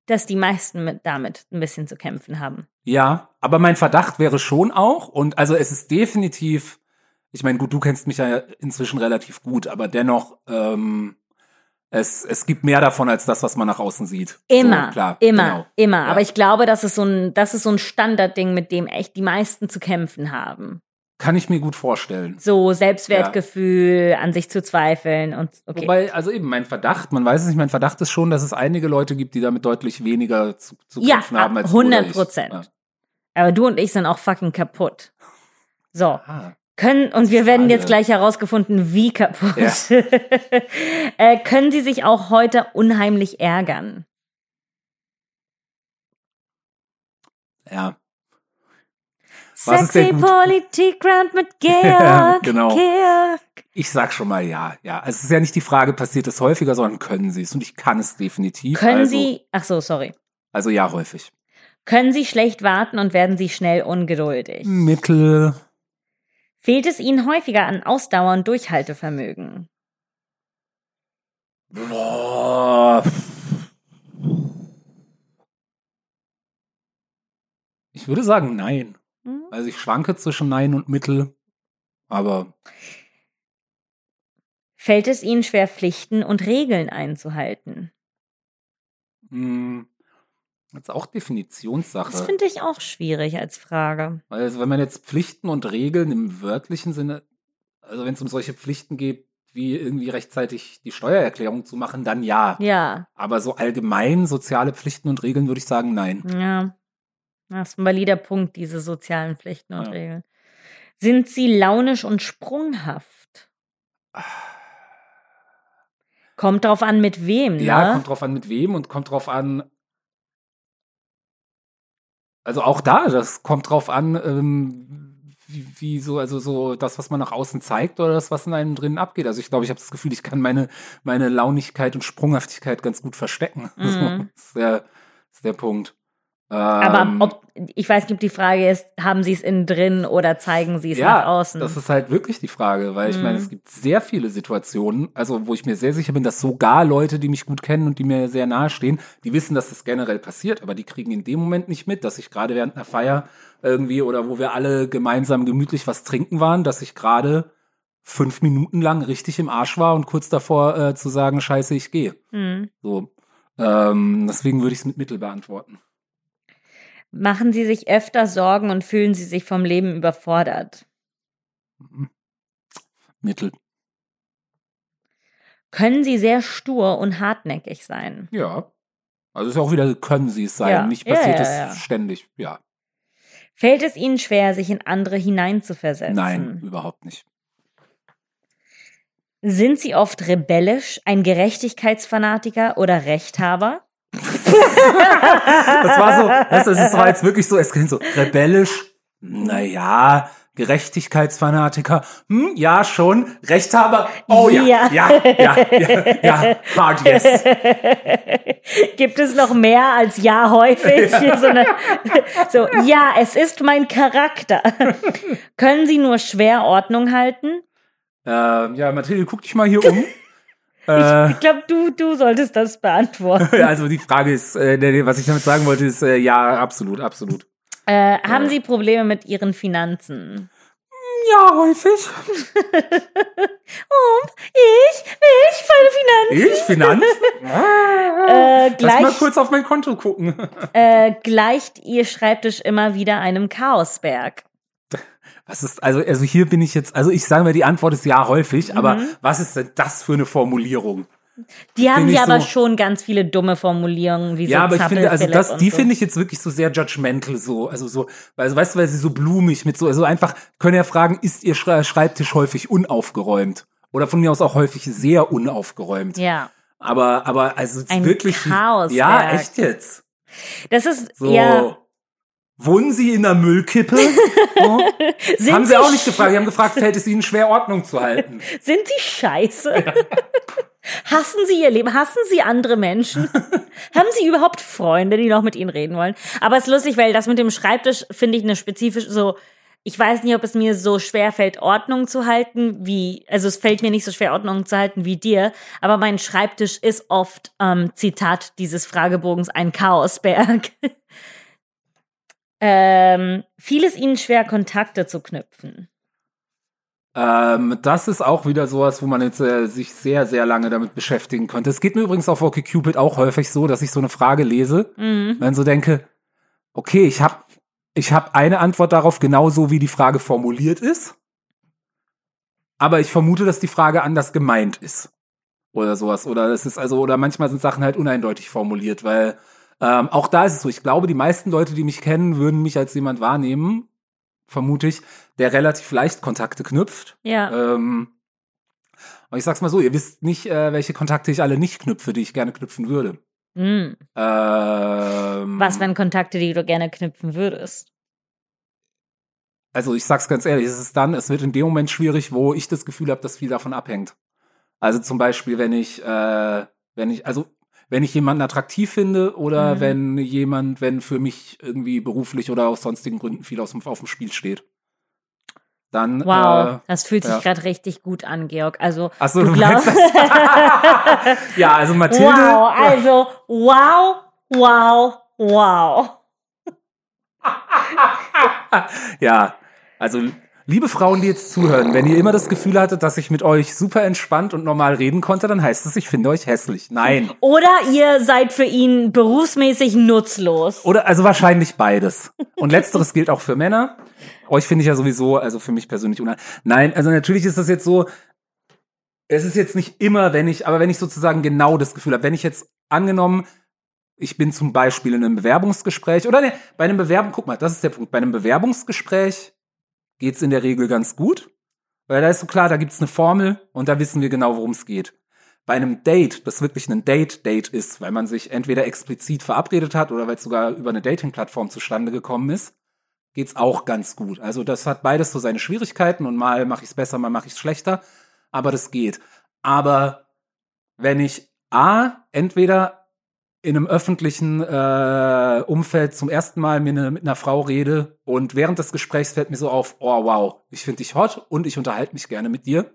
dass die meisten mit, damit ein bisschen zu kämpfen haben. Ja, aber mein Verdacht wäre schon auch, und also es ist definitiv, ich meine, gut, du kennst mich ja inzwischen relativ gut, aber dennoch, ähm, es, es gibt mehr davon als das, was man nach außen sieht. Immer, so, klar, immer, genau. immer. Ja. Aber ich glaube, das ist so ein, das ist so ein Standardding, mit dem echt die meisten zu kämpfen haben. Kann ich mir gut vorstellen. So Selbstwertgefühl, an sich zu zweifeln und okay. Wobei, also eben mein Verdacht, man weiß es nicht, mein Verdacht ist schon, dass es einige Leute gibt, die damit deutlich weniger zu, zu ja, kämpfen haben als du oder 100 ich. Prozent. Ja. Aber du und ich sind auch fucking kaputt. So. Ah, Können, und wir werden jetzt gleich herausgefunden, wie kaputt. Ja. äh, können Sie sich auch heute unheimlich ärgern? ja. Sexy gut- Politik-Round mit Georg. Ja, genau. Georg. Ich sag schon mal ja, ja. Also es ist ja nicht die Frage, passiert es häufiger, sondern können sie es. Und ich kann es definitiv. Können also, Sie, ach so, sorry. Also ja, häufig. Können Sie schlecht warten und werden Sie schnell ungeduldig? Mittel. Fehlt es Ihnen häufiger an Ausdauer und Durchhaltevermögen? Ich würde sagen nein. Hm? Also ich schwanke zwischen nein und mittel. Aber Fällt es Ihnen schwer, Pflichten und Regeln einzuhalten? Mh, jetzt auch Definitionssache. Das finde ich auch schwierig als Frage. Also wenn man jetzt Pflichten und Regeln im wörtlichen Sinne, also wenn es um solche Pflichten geht, wie irgendwie rechtzeitig die Steuererklärung zu machen, dann ja. Ja, Aber so allgemein soziale Pflichten und Regeln würde ich sagen, nein. ja. Das ist ein valider Punkt, diese sozialen Pflichten und ja. Regeln. Sind sie launisch und sprunghaft? Kommt drauf an, mit wem, ne? Ja, kommt drauf an, mit wem und kommt drauf an. Also auch da, das kommt drauf an, ähm, wie, wie so, also so das, was man nach außen zeigt oder das, was in einem drinnen abgeht. Also ich glaube, ich habe das Gefühl, ich kann meine, meine Launigkeit und Sprunghaftigkeit ganz gut verstecken. Mhm. das ist der, ist der Punkt. Aber ähm, ob, ich weiß nicht, ob die Frage ist, haben sie es innen drin oder zeigen sie es ja, nach außen? Das ist halt wirklich die Frage, weil ich meine, es mhm. gibt sehr viele Situationen, also wo ich mir sehr sicher bin, dass sogar Leute, die mich gut kennen und die mir sehr nahe stehen, die wissen, dass das generell passiert, aber die kriegen in dem Moment nicht mit, dass ich gerade während einer Feier irgendwie oder wo wir alle gemeinsam gemütlich was trinken waren, dass ich gerade fünf Minuten lang richtig im Arsch war und kurz davor äh, zu sagen, scheiße, ich gehe. Mhm. So. Ähm, deswegen würde ich es mit Mittel beantworten. Machen Sie sich öfter Sorgen und fühlen Sie sich vom Leben überfordert? Mhm. Mittel. Können Sie sehr stur und hartnäckig sein? Ja. Also ist auch wieder, können Sie es sein. Ja. Nicht passiert ja, ja, es ständig, ja. Fällt es Ihnen schwer, sich in andere hineinzuversetzen? Nein, überhaupt nicht. Sind Sie oft rebellisch, ein Gerechtigkeitsfanatiker oder Rechthaber? Das war so, du, es war jetzt wirklich so, es klingt so rebellisch, naja, Gerechtigkeitsfanatiker, hm, ja schon, Rechthaber, oh ja, ja, ja, ja, ja, ja hard yes. Gibt es noch mehr als ja häufig? Ja. So, eine, so, ja, es ist mein Charakter. Können Sie nur schwer Ordnung halten? Äh, ja, Mathilde, guck dich mal hier um. Äh, ich glaube, du, du solltest das beantworten. also die Frage ist, äh, was ich damit sagen wollte, ist äh, ja, absolut, absolut. Äh, haben Sie Probleme mit Ihren Finanzen? Ja, häufig. um, ich, ich, meine Finanzen. Ich, Finanzen? äh, gleich, Lass mal kurz auf mein Konto gucken. äh, gleicht Ihr Schreibtisch immer wieder einem Chaosberg? Was ist, also, also hier bin ich jetzt, also ich sage mal, die Antwort ist ja häufig, mhm. aber was ist denn das für eine Formulierung? Die haben ja so, aber schon ganz viele dumme Formulierungen, wie so Ja, aber ich finde, also das, die so. finde ich jetzt wirklich so sehr judgmental, so, also so, also weißt du, weil sie so blumig mit so, also einfach, können ja fragen, ist ihr Schreibtisch häufig unaufgeräumt? Oder von mir aus auch häufig sehr unaufgeräumt. Ja. Aber, aber, also Ein wirklich. Chaos. Ja, echt jetzt. Das ist, so. ja Wohnen Sie in der Müllkippe? Oh. haben Sie auch nicht gefragt. Sie haben gefragt, fällt es Ihnen schwer, Ordnung zu halten? Sind Sie scheiße? Ja. Hassen Sie Ihr Leben? Hassen Sie andere Menschen? haben Sie überhaupt Freunde, die noch mit Ihnen reden wollen? Aber es ist lustig, weil das mit dem Schreibtisch finde ich eine spezifische, so, ich weiß nicht, ob es mir so schwer fällt, Ordnung zu halten, wie, also es fällt mir nicht so schwer, Ordnung zu halten wie dir, aber mein Schreibtisch ist oft, ähm, Zitat dieses Fragebogens, ein Chaosberg. Ähm, fiel es Ihnen schwer, Kontakte zu knüpfen? Ähm, das ist auch wieder sowas, wo man jetzt äh, sich sehr, sehr lange damit beschäftigen könnte. Es geht mir übrigens auf OkCupid auch häufig so, dass ich so eine Frage lese mhm. dann so denke, okay, ich habe ich hab eine Antwort darauf, genauso wie die Frage formuliert ist. Aber ich vermute, dass die Frage anders gemeint ist. Oder sowas. Oder es ist also, oder manchmal sind Sachen halt uneindeutig formuliert, weil ähm, auch da ist es so, ich glaube, die meisten Leute, die mich kennen, würden mich als jemand wahrnehmen, vermute ich, der relativ leicht Kontakte knüpft. Ja. Ähm, aber ich sag's mal so, ihr wisst nicht, äh, welche Kontakte ich alle nicht knüpfe, die ich gerne knüpfen würde. Mhm. Ähm, Was wären Kontakte, die du gerne knüpfen würdest? Also ich sag's ganz ehrlich, es ist dann, es wird in dem Moment schwierig, wo ich das Gefühl habe, dass viel davon abhängt. Also zum Beispiel, wenn ich, äh, wenn ich, also wenn ich jemanden attraktiv finde oder mhm. wenn jemand, wenn für mich irgendwie beruflich oder aus sonstigen Gründen viel aus dem, auf dem Spiel steht. Dann, wow, äh, das fühlt sich ja. gerade richtig gut an, Georg. Also, so, du, du glaubst. ja, also Mathilde. Wow, also, wow, wow, wow. ja, also Liebe Frauen, die jetzt zuhören, wenn ihr immer das Gefühl hattet, dass ich mit euch super entspannt und normal reden konnte, dann heißt es, ich finde euch hässlich. Nein. Oder ihr seid für ihn berufsmäßig nutzlos. Oder also wahrscheinlich beides. Und letzteres gilt auch für Männer. Euch finde ich ja sowieso, also für mich persönlich unheimlich. Nein, also natürlich ist das jetzt so, es ist jetzt nicht immer, wenn ich, aber wenn ich sozusagen genau das Gefühl habe, wenn ich jetzt angenommen, ich bin zum Beispiel in einem Bewerbungsgespräch oder ne, bei einem Bewerbung, guck mal, das ist der Punkt. Bei einem Bewerbungsgespräch geht's in der Regel ganz gut, weil da ist so klar, da gibt's eine Formel und da wissen wir genau, worum es geht. Bei einem Date, das wirklich ein Date-Date ist, weil man sich entweder explizit verabredet hat oder weil es sogar über eine Dating-Plattform zustande gekommen ist, geht's auch ganz gut. Also das hat beides so seine Schwierigkeiten und mal mache ich es besser, mal mache ich es schlechter, aber das geht. Aber wenn ich A, entweder in einem öffentlichen äh, Umfeld zum ersten Mal mir ne, mit einer Frau rede und während des Gesprächs fällt mir so auf, oh wow, ich finde dich hot und ich unterhalte mich gerne mit dir.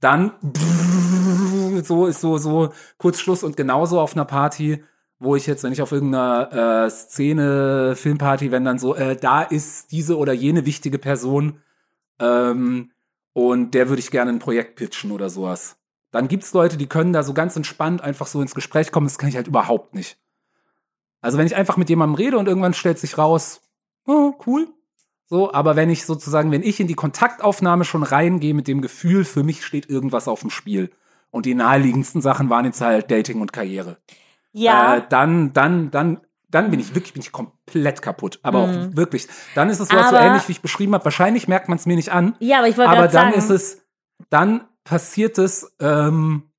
Dann so ist so so kurz Schluss und genauso auf einer Party, wo ich jetzt, wenn ich auf irgendeiner äh, Szene Filmparty, wenn dann so, äh, da ist diese oder jene wichtige Person ähm, und der würde ich gerne ein Projekt pitchen oder sowas. Dann gibt's Leute, die können da so ganz entspannt einfach so ins Gespräch kommen. Das kann ich halt überhaupt nicht. Also wenn ich einfach mit jemandem rede und irgendwann stellt sich raus, oh, cool. So, aber wenn ich sozusagen, wenn ich in die Kontaktaufnahme schon reingehe mit dem Gefühl, für mich steht irgendwas auf dem Spiel. Und die naheliegendsten Sachen waren jetzt halt Dating und Karriere. Ja. Äh, dann, dann, dann, dann bin ich wirklich, bin ich komplett kaputt. Aber Mhm. auch wirklich. Dann ist es sowas so ähnlich, wie ich beschrieben habe. Wahrscheinlich merkt man es mir nicht an. ja, aber ich wollte Aber dann sagen, ist es, dann passiert es, ähm,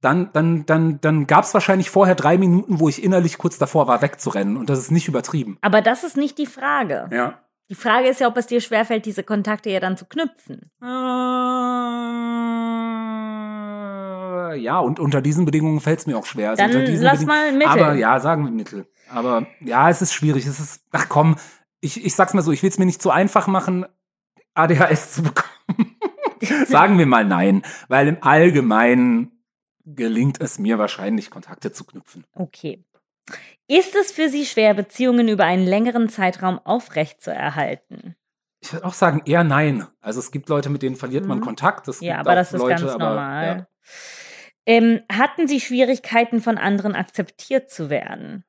dann, dann, dann, dann gab es wahrscheinlich vorher drei Minuten, wo ich innerlich kurz davor war, wegzurennen. Und das ist nicht übertrieben. aber das ist nicht die Frage. Ja. Die Frage ist ja, ob es dir schwerfällt, diese Kontakte ja dann zu knüpfen. Äh, ja, und unter diesen Bedingungen fällt es mir auch schwer. Also Dann lass mal Mittel. Aber ja, sagen wir Mittel. Aber ja, es ist schwierig. Es ist, ach komm, ich, ich sag's mal so, ich will es mir nicht zu einfach machen, ADHS zu bekommen. sagen wir mal nein, weil im Allgemeinen gelingt es mir wahrscheinlich, Kontakte zu knüpfen. Okay. Ist es für Sie schwer, Beziehungen über einen längeren Zeitraum aufrechtzuerhalten? Ich würde auch sagen, eher nein. Also es gibt Leute, mit denen verliert man Mhm. Kontakt. Es Ja, gibt aber das ist Leute, ganz aber, normal. Ja. Ähm, hatten Sie Schwierigkeiten, von anderen akzeptiert zu werden?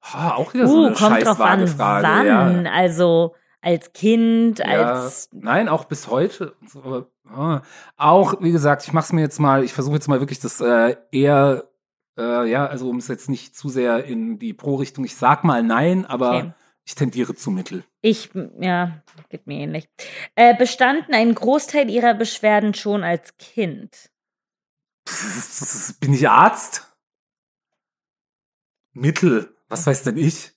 Ah, auch wieder so Uh, eine kommt drauf an, Scheißwagefrage. wann. Ja. Also als Kind, Ja, als nein, auch bis heute. so, aber, ah, auch, wie gesagt, ich mache es mir jetzt mal, ich versuche jetzt mal wirklich das äh, eher, äh, ja, also um es jetzt nicht zu sehr in die Pro-Richtung, ich sag mal nein, aber Okay. ich tendiere zu Mittel. ich, ja, geht mir ähnlich. Äh, bestanden ein Großteil Ihrer Beschwerden schon als Kind? Bin ich Arzt? Mittel, was weiß denn ich?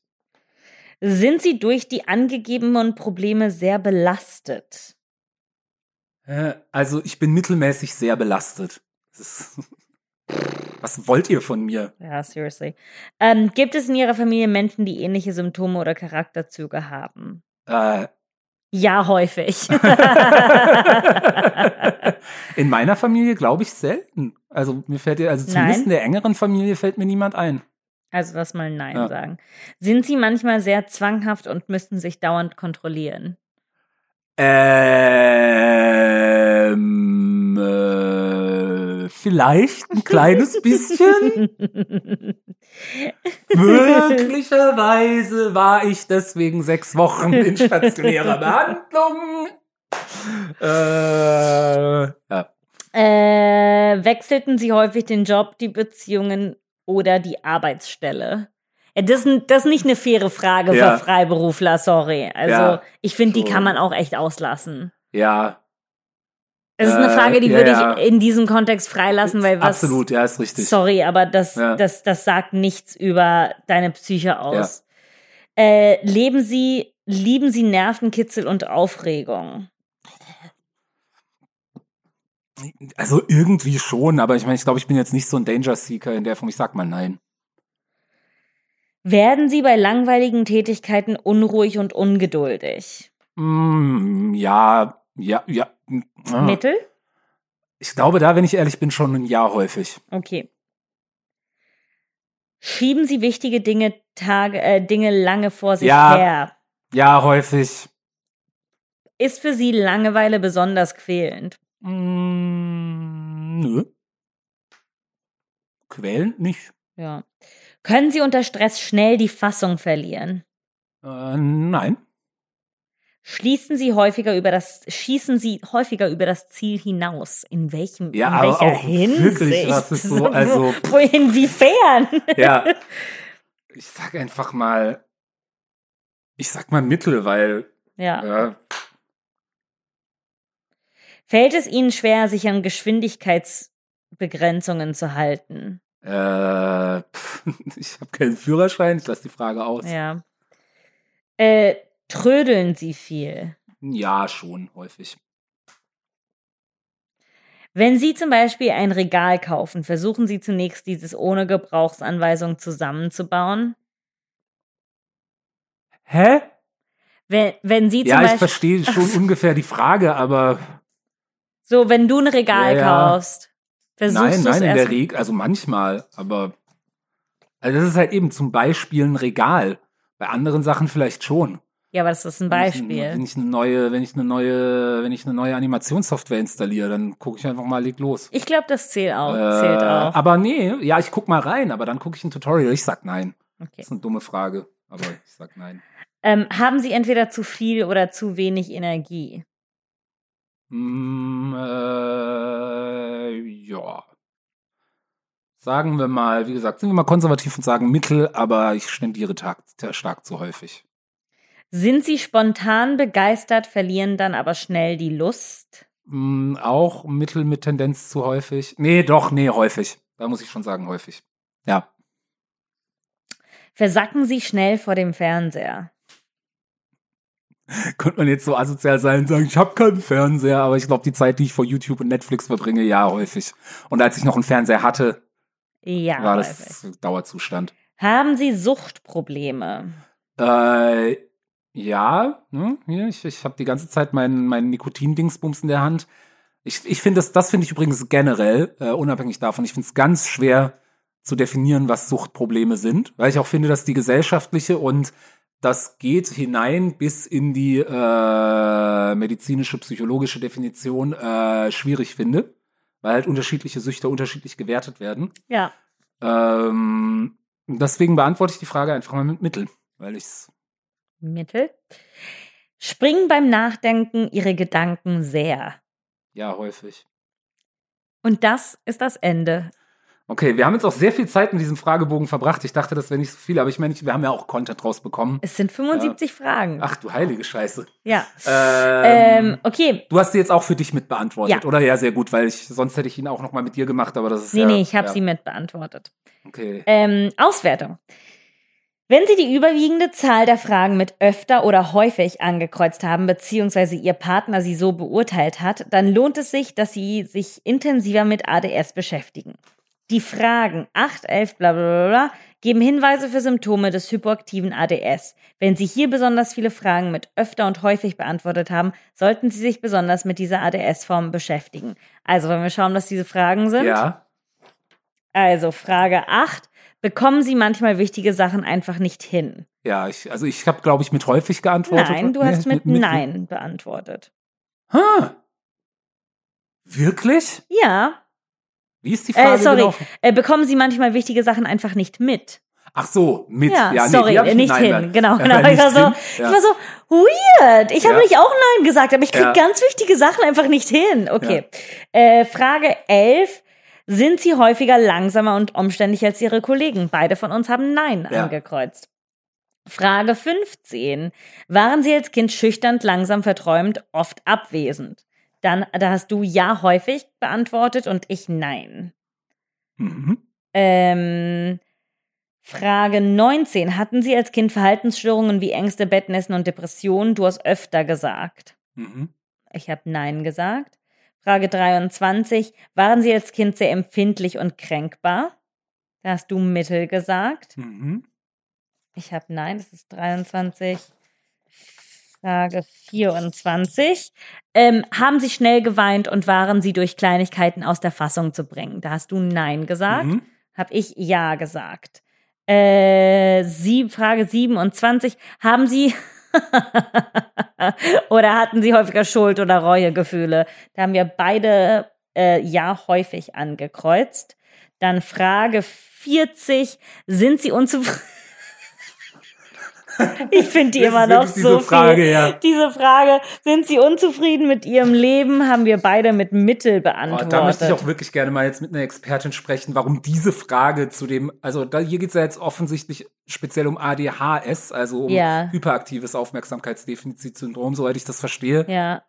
Sind Sie durch die angegebenen Probleme sehr belastet? Äh, Also ich bin mittelmäßig sehr belastet. Ist, was wollt ihr von mir? Ja, seriously. Ähm, gibt es in Ihrer Familie Menschen, die ähnliche Symptome oder Charakterzüge haben? Äh, Ja, häufig. in meiner Familie glaube ich selten. Also mir fällt also zumindest Nein. in der engeren Familie fällt mir niemand ein. Also lass mal Nein Ja. sagen. Sind Sie manchmal sehr zwanghaft und müssen sich dauernd kontrollieren? Ähm, äh, vielleicht ein kleines bisschen. Möglicherweise war ich deswegen sechs Wochen in stationärer Behandlung. Äh, ja. Äh, wechselten Sie häufig den Job, die Beziehungen oder die Arbeitsstelle? Ja, das, ist- das ist nicht eine faire Frage Ja. für Freiberufler, sorry. Also Ja, ich finde, die kann man auch echt auslassen. ja, Es ist eine Äh, Frage, die ja, würde ich in diesem Kontext freilassen, weil was. absolut, ja, ist richtig. Sorry, aber das, das, das sagt nichts über deine Psyche aus. Äh, leben Sie, lieben Sie Nervenkitzel und Aufregung? Also irgendwie schon, aber ich meine, ich glaube, ich bin jetzt nicht so ein Danger Seeker in der Form. Ich sag mal nein. Werden Sie bei langweiligen Tätigkeiten unruhig und ungeduldig? Mm, ja, ja, ja. ah. Mittel? Ich glaube, da, wenn ich ehrlich bin, schon ein Ja häufig. Okay. Schieben Sie wichtige Dinge, Tage, äh, Dinge lange vor sich Ja. her? Ja, häufig. Ist für Sie Langeweile besonders quälend? Mm, nö. Quälend nicht. Ja. Können Sie unter Stress schnell die Fassung verlieren? Äh, nein. Schließen Sie häufiger über das, schießen Sie häufiger über das Ziel hinaus? In welchem, Ja, in aber welcher auch Hinsicht? wirklich, was ist so, also- inwiefern? Ja. Ich sag einfach mal, ich sag mal Mittel, weil Ja. äh, Fällt es Ihnen schwer, sich an Geschwindigkeitsbegrenzungen zu halten? äh, pff, ich habe keinen Führerschein, ich lasse die Frage aus. Ja. Äh, trödeln Sie viel? Ja, schon häufig. Wenn Sie zum Beispiel ein Regal kaufen, versuchen Sie zunächst, dieses ohne Gebrauchsanweisung zusammenzubauen? Hä? Wenn, wenn Sie zum Ja, ich Beispiel, verstehe schon ungefähr die Frage, aber so, wenn du ein Regal Ja, ja. kaufst, versuchst nein, du es nein, in der. Regel, also manchmal, aber also das ist halt eben zum Beispiel ein Regal. Bei anderen Sachen vielleicht schon. Ja, aber das ist ein Wenn ich, Beispiel. wenn ich eine neue, wenn ich eine neue, wenn ich eine neue Animationssoftware installiere, dann gucke ich einfach mal, leg los. Ich glaube, das zählt auch. Äh, zählt auch. Aber nee, ja, ich guck mal rein, aber dann gucke ich ein Tutorial. Ich sag nein. Okay. Das ist eine dumme Frage, aber ich sag nein. Ähm, haben Sie entweder zu viel oder zu wenig Energie? Mm, äh, ja. Sagen wir mal, wie gesagt, sind wir mal konservativ und sagen Mittel, aber ich stendiere tag, stark zu häufig. Sind Sie spontan begeistert, verlieren dann aber schnell die Lust? Mm, auch Mittel mit Tendenz zu häufig. Nee, doch, nee, häufig. Da muss ich schon sagen, häufig. Ja. Versacken Sie schnell vor dem Fernseher? Könnte man jetzt so asozial sein und sagen, ich habe keinen Fernseher, aber ich glaube, die Zeit, die ich vor YouTube und Netflix verbringe, ja, häufig. Und als ich noch einen Fernseher hatte, Ja, war häufig. das Dauerzustand. Haben Sie Suchtprobleme? Äh, ja, hier, ich, ich habe die ganze Zeit meinen mein Nikotin-Dingsbums in der Hand. Ich, ich finde das, das finde ich übrigens generell, äh, unabhängig davon, ich finde es ganz schwer zu definieren, was Suchtprobleme sind, weil ich auch finde, dass die gesellschaftliche und das geht hinein bis in die äh, medizinische, psychologische Definition äh, schwierig finde, weil halt unterschiedliche Süchte unterschiedlich gewertet werden. Ja. Ähm, deswegen beantworte ich die Frage einfach mal mit Mittel, weil ich's Mittel. Springen beim Nachdenken Ihre Gedanken sehr. ja häufig. Und das ist das Ende. Okay, wir haben jetzt auch sehr viel Zeit in diesem Fragebogen verbracht. Ich dachte, das wäre nicht so viel, aber ich meine, wir haben ja auch Content rausbekommen. Es sind 75 Fragen. Ach du heilige Scheiße. Ja. Ähm, Ähm, okay. du hast sie jetzt auch für dich mit beantwortet, Ja. oder? Ja, sehr gut, weil ich sonst hätte ich ihn auch noch mal mit dir gemacht, aber das ist Nee, ja, nee, ich habe ja, sie mit beantwortet. Okay. Ähm, Auswertung. Wenn Sie die überwiegende Zahl der Fragen mit öfter oder häufig angekreuzt haben, beziehungsweise Ihr Partner sie so beurteilt hat, dann lohnt es sich, dass Sie sich intensiver mit ADS beschäftigen. Die Fragen 8, 11, bla bla bla, bla geben Hinweise für Symptome des hypoaktiven ADS. Wenn Sie hier besonders viele Fragen mit öfter und häufig beantwortet haben, sollten Sie sich besonders mit dieser ADS-Form beschäftigen. Also, wenn wir schauen, was diese Fragen sind. Ja. Also Frage 8. Bekommen Sie manchmal wichtige Sachen einfach nicht hin? Ja, ich, also ich habe, glaube ich, mit häufig geantwortet. Nein, du Nee, hast mit, Nein beantwortet. Ha. Wirklich? Ja. Wie ist die Frage Äh, sorry. Äh, bekommen Sie manchmal wichtige Sachen einfach nicht mit? Ach so, mit. Ja, Ja, nee, sorry, mit nicht Nein hin. beantwortet. Genau, Ja, genau. Ich war, so, hin. ich Ja. war so, weird. Ich habe Ja. mich auch Nein gesagt, aber ich krieg Ja. ganz wichtige Sachen einfach nicht hin. Okay. Äh, Frage 11. Sind Sie häufiger langsamer und umständlich als Ihre Kollegen? Beide von uns haben Nein Ja. angekreuzt. Frage 15. Waren Sie als Kind schüchtern, langsam, verträumt, oft abwesend? Dann, da hast du ja häufig beantwortet und ich nein. Mhm. Ähm, Frage 19. Hatten Sie als Kind Verhaltensstörungen wie Ängste, Bettnässen und Depressionen? Du hast öfter gesagt. Mhm. Ich habe Nein gesagt. Frage 23. Waren Sie als Kind sehr empfindlich und kränkbar? Da hast du Mittel gesagt. Mhm. Ich habe Nein, das ist 23. Frage 24. Ähm, haben Sie schnell geweint und waren Sie durch Kleinigkeiten aus der Fassung zu bringen? Da hast du Nein gesagt. Mhm. Habe ich Ja gesagt. Äh, sie, Frage 27. Haben Sie oder hatten Sie häufiger Schuld- oder Reuegefühle? Da haben wir beide äh, Ja häufig angekreuzt. Dann Frage 40. Sind Sie unzufrieden? Ich finde die immer noch so diese Frage, viel. ja. Diese Frage, sind Sie unzufrieden mit Ihrem Leben, haben wir beide mit Mittel Oh, beantwortet. da möchte ich auch wirklich gerne mal jetzt mit einer Expertin sprechen, warum diese Frage zu dem, also da, hier geht es ja jetzt offensichtlich speziell um ADHS, also um Ja. hyperaktives Aufmerksamkeitsdefizitsyndrom, soweit ich das verstehe. ja.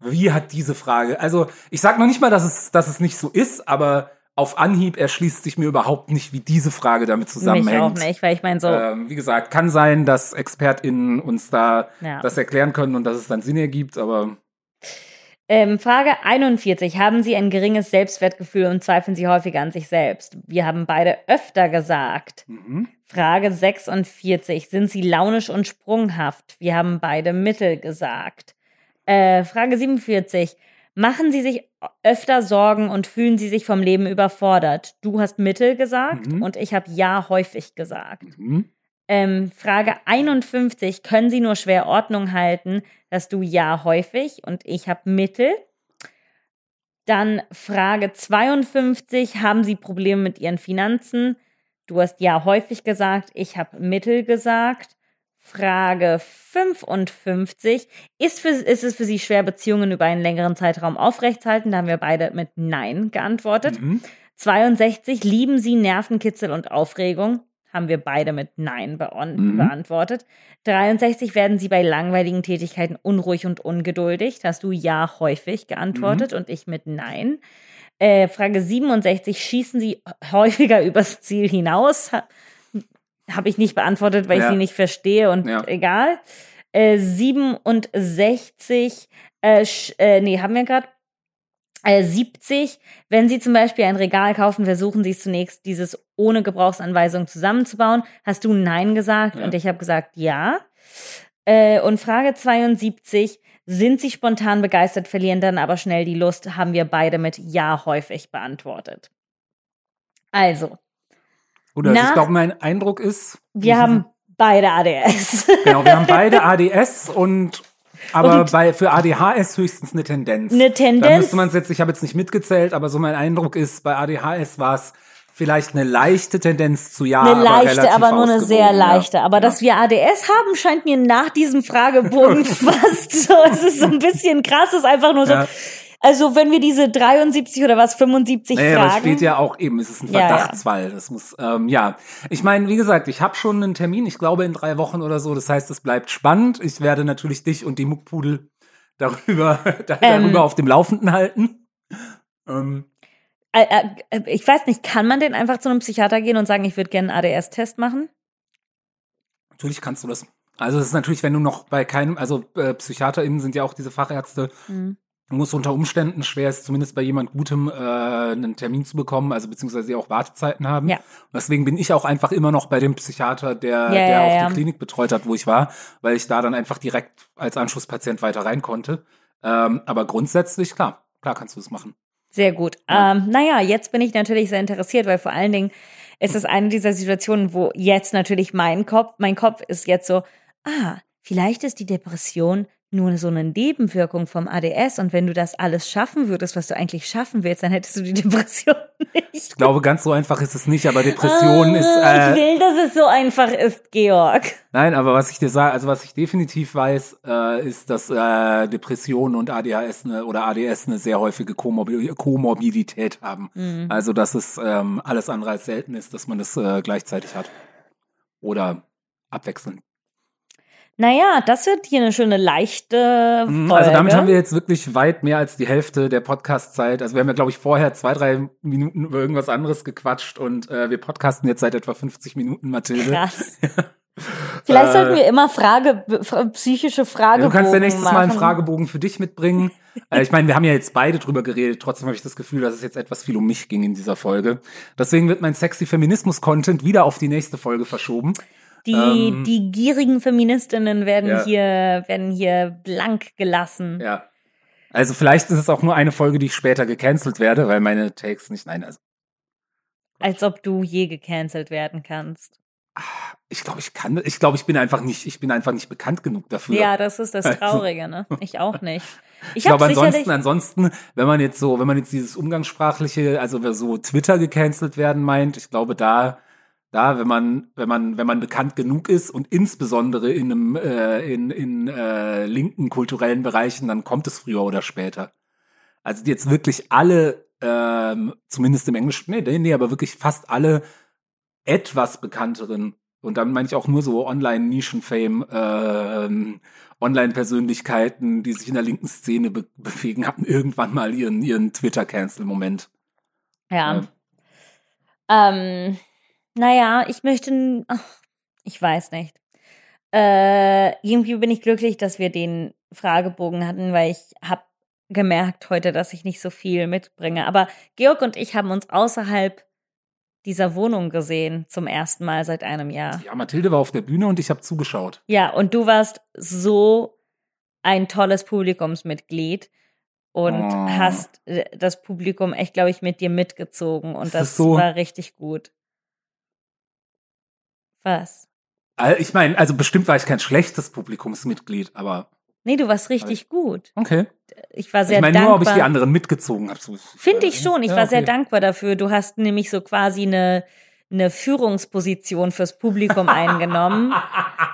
Wie hat diese Frage, also ich sag noch nicht mal, dass es, dass es nicht so ist, aber auf Anhieb erschließt sich mir überhaupt nicht, wie diese Frage damit Mich zusammenhängt. auch nicht, weil ich meine so, Ähm, wie gesagt, kann sein, dass ExpertInnen uns da Ja. das erklären können und dass es dann Sinn ergibt, aber Ähm, Frage 41. Haben Sie ein geringes Selbstwertgefühl und zweifeln Sie häufiger an sich selbst? Wir haben beide öfter gesagt. mhm. Frage 46. Sind Sie launisch und sprunghaft? Wir haben beide Mittel gesagt. Äh, Frage 47. Machen Sie sich öfter Sorgen und fühlen Sie sich vom Leben überfordert? Du hast Mittel gesagt Mhm. und ich habe ja häufig gesagt. Mhm. Ähm, Frage 51. Können Sie nur schwer Ordnung halten? Dass du ja häufig und ich habe Mittel. Dann Frage 52. Haben Sie Probleme mit Ihren Finanzen? Du hast ja häufig gesagt, ich habe Mittel gesagt. Frage 55. Ist, für, ist es für Sie schwer, Beziehungen über einen längeren Zeitraum aufrechtzuerhalten? Da haben wir beide mit Nein geantwortet. Mhm. 62. Lieben Sie Nervenkitzel und Aufregung? Haben wir beide mit Nein beon- Mhm. beantwortet. 63. Werden Sie bei langweiligen Tätigkeiten unruhig und ungeduldig? Da hast du ja häufig geantwortet Mhm. und ich mit Nein. Äh, Frage 67. Schießen Sie häufiger übers Ziel hinaus? Ha Habe ich nicht beantwortet, weil ich Ja. sie nicht verstehe und Ja. egal. Äh, 67. Äh, äh, nee, haben wir gerade äh, 70, wenn Sie zum Beispiel ein Regal kaufen, versuchen Sie zunächst, dieses ohne Gebrauchsanweisung zusammenzubauen. Hast du Nein gesagt Ja. und ich habe gesagt Ja. Äh, und Frage 72, sind Sie spontan begeistert, verlieren dann aber schnell die Lust, haben wir beide mit Ja häufig beantwortet. Also, Oder Nach- ich glaube, mein Eindruck ist, wir haben beide ADS. genau, wir haben beide ADS und aber Und- bei für ADHS höchstens eine Tendenz. Eine Da Tendenz. müsste man jetzt, ich habe jetzt nicht mitgezählt, aber so mein Eindruck ist, bei ADHS war es vielleicht eine leichte Tendenz zu ja, Eine aber leichte, relativ aber nur eine sehr leichte. Aber ja. dass wir ADS haben, scheint mir nach diesem Fragebogen fast so. Es ist so ein bisschen krass. Es ist einfach nur so. Ja. Also, wenn wir diese 73 oder was, 75 Naja, Fragen. steht ja auch eben, es ist ein Ja, ja. Verdachtsfall. Das muss, ähm, ja. Ich meine, wie gesagt, ich habe schon einen Termin, ich glaube in drei Wochen oder so. Das heißt, es bleibt spannend. Ich werde natürlich dich und die Muckpudel darüber, da- Ähm. darüber auf dem Laufenden halten. Ähm, Äh, äh, ich weiß nicht, kann man denn einfach zu einem Psychiater gehen und sagen, ich würde gerne einen ADS-Test machen? natürlich kannst du das. Also es ist natürlich, wenn du noch bei keinem, also äh, PsychiaterInnen sind ja auch diese Fachärzte, Hm. Muss unter Umständen schwer ist, zumindest bei jemand Gutem äh, einen Termin zu bekommen, also beziehungsweise auch Wartezeiten haben. Ja. Und deswegen bin ich auch einfach immer noch bei dem Psychiater, der, der ja, auch ja. die Klinik betreut hat, wo ich war, weil ich da dann einfach direkt als Anschlusspatient weiter rein konnte. Ähm, aber grundsätzlich, klar, klar kannst du das machen. Sehr gut. Ja. Ähm, naja, jetzt bin ich natürlich sehr interessiert, weil vor allen Dingen ist es eine dieser Situationen, wo jetzt natürlich mein Kopf, mein Kopf ist jetzt so, ah, vielleicht ist die Depression nur so eine Nebenwirkung vom ADS und wenn du das alles schaffen würdest, was du eigentlich schaffen willst, dann hättest du die Depression nicht. Ich glaube, ganz so einfach ist es nicht, aber Depression ist. Ah, ich Äh, will, dass es so einfach ist, Georg. nein, aber was ich dir sage, also was ich definitiv weiß, äh, ist, dass äh, Depressionen und ADHS eine, oder ADS eine sehr häufige Komorbi Komorbidität haben. Mhm. Also, dass es ähm, alles andere als selten ist, dass man das äh, gleichzeitig hat. Oder abwechselnd. Naja, das wird hier eine schöne leichte Folge. Mhm, Also damit haben wir jetzt wirklich weit mehr als die Hälfte der Podcast-Zeit. Also wir haben ja, glaube ich, vorher zwei, drei Minuten über irgendwas anderes gequatscht und äh, wir podcasten jetzt seit etwa 50 Minuten, Mathilde. Krass. Vielleicht Äh, sollten wir immer Frage, psychische Fragebogen Du kannst ja nächstes Mal einen machen. Fragebogen für dich mitbringen. äh, ich meine, wir haben ja jetzt beide drüber geredet. Trotzdem habe ich das Gefühl, dass es jetzt etwas viel um mich ging in dieser Folge. Deswegen wird mein sexy Feminismus-Content wieder auf die nächste Folge verschoben. Die, Ähm, die gierigen Feministinnen werden Ja. hier, werden hier blank gelassen. Ja. Also vielleicht ist es auch nur eine Folge, die ich später gecancelt werde, weil meine Takes nicht, nein, also Als ob du je gecancelt werden kannst. ich glaube, ich kann, ich glaube, ich bin einfach nicht, ich bin einfach nicht bekannt genug dafür. Ja, das ist das Also- Traurige, ne? Ich auch nicht. Ich, Ich glaube, ansonsten, ansonsten, wenn man jetzt so, wenn man jetzt dieses umgangssprachliche, also wer so Twitter gecancelt werden meint, ich glaube, da, da, wenn man, wenn man, wenn man bekannt genug ist und insbesondere in einem, äh, in, in äh, linken kulturellen Bereichen, dann kommt es früher oder später. Also jetzt wirklich alle, ähm, zumindest im Englischen, nee, nee, aber wirklich fast alle etwas bekannteren und dann meine ich auch nur so Online-Nischen-Fame, äh, Online-Persönlichkeiten, die sich in der linken Szene be bewegen, hatten irgendwann mal ihren, ihren Twitter-Cancel-Moment. Ja. ja. Ähm, naja, ich möchte, ach, ich weiß nicht. Äh, irgendwie bin ich glücklich, dass wir den Fragebogen hatten, weil ich habe gemerkt heute, dass ich nicht so viel mitbringe. Aber Georg und ich haben uns außerhalb dieser Wohnung gesehen zum ersten Mal seit einem Jahr. Ja, Mathilde war auf der Bühne und ich habe zugeschaut. Ja, und du warst so ein tolles Publikumsmitglied und oh. hast äh, das Publikum echt, glaube ich, mit dir mitgezogen und das, das so war richtig gut. Was? Ich meine, also bestimmt war ich kein schlechtes Publikumsmitglied, aber Nee, du warst richtig gut. Okay. Ich war sehr ich meine dankbar. nur, ob ich die anderen mitgezogen habe. Finde ich schon. Ich ja, war okay. sehr dankbar dafür. Du hast nämlich so quasi eine eine Führungsposition fürs Publikum eingenommen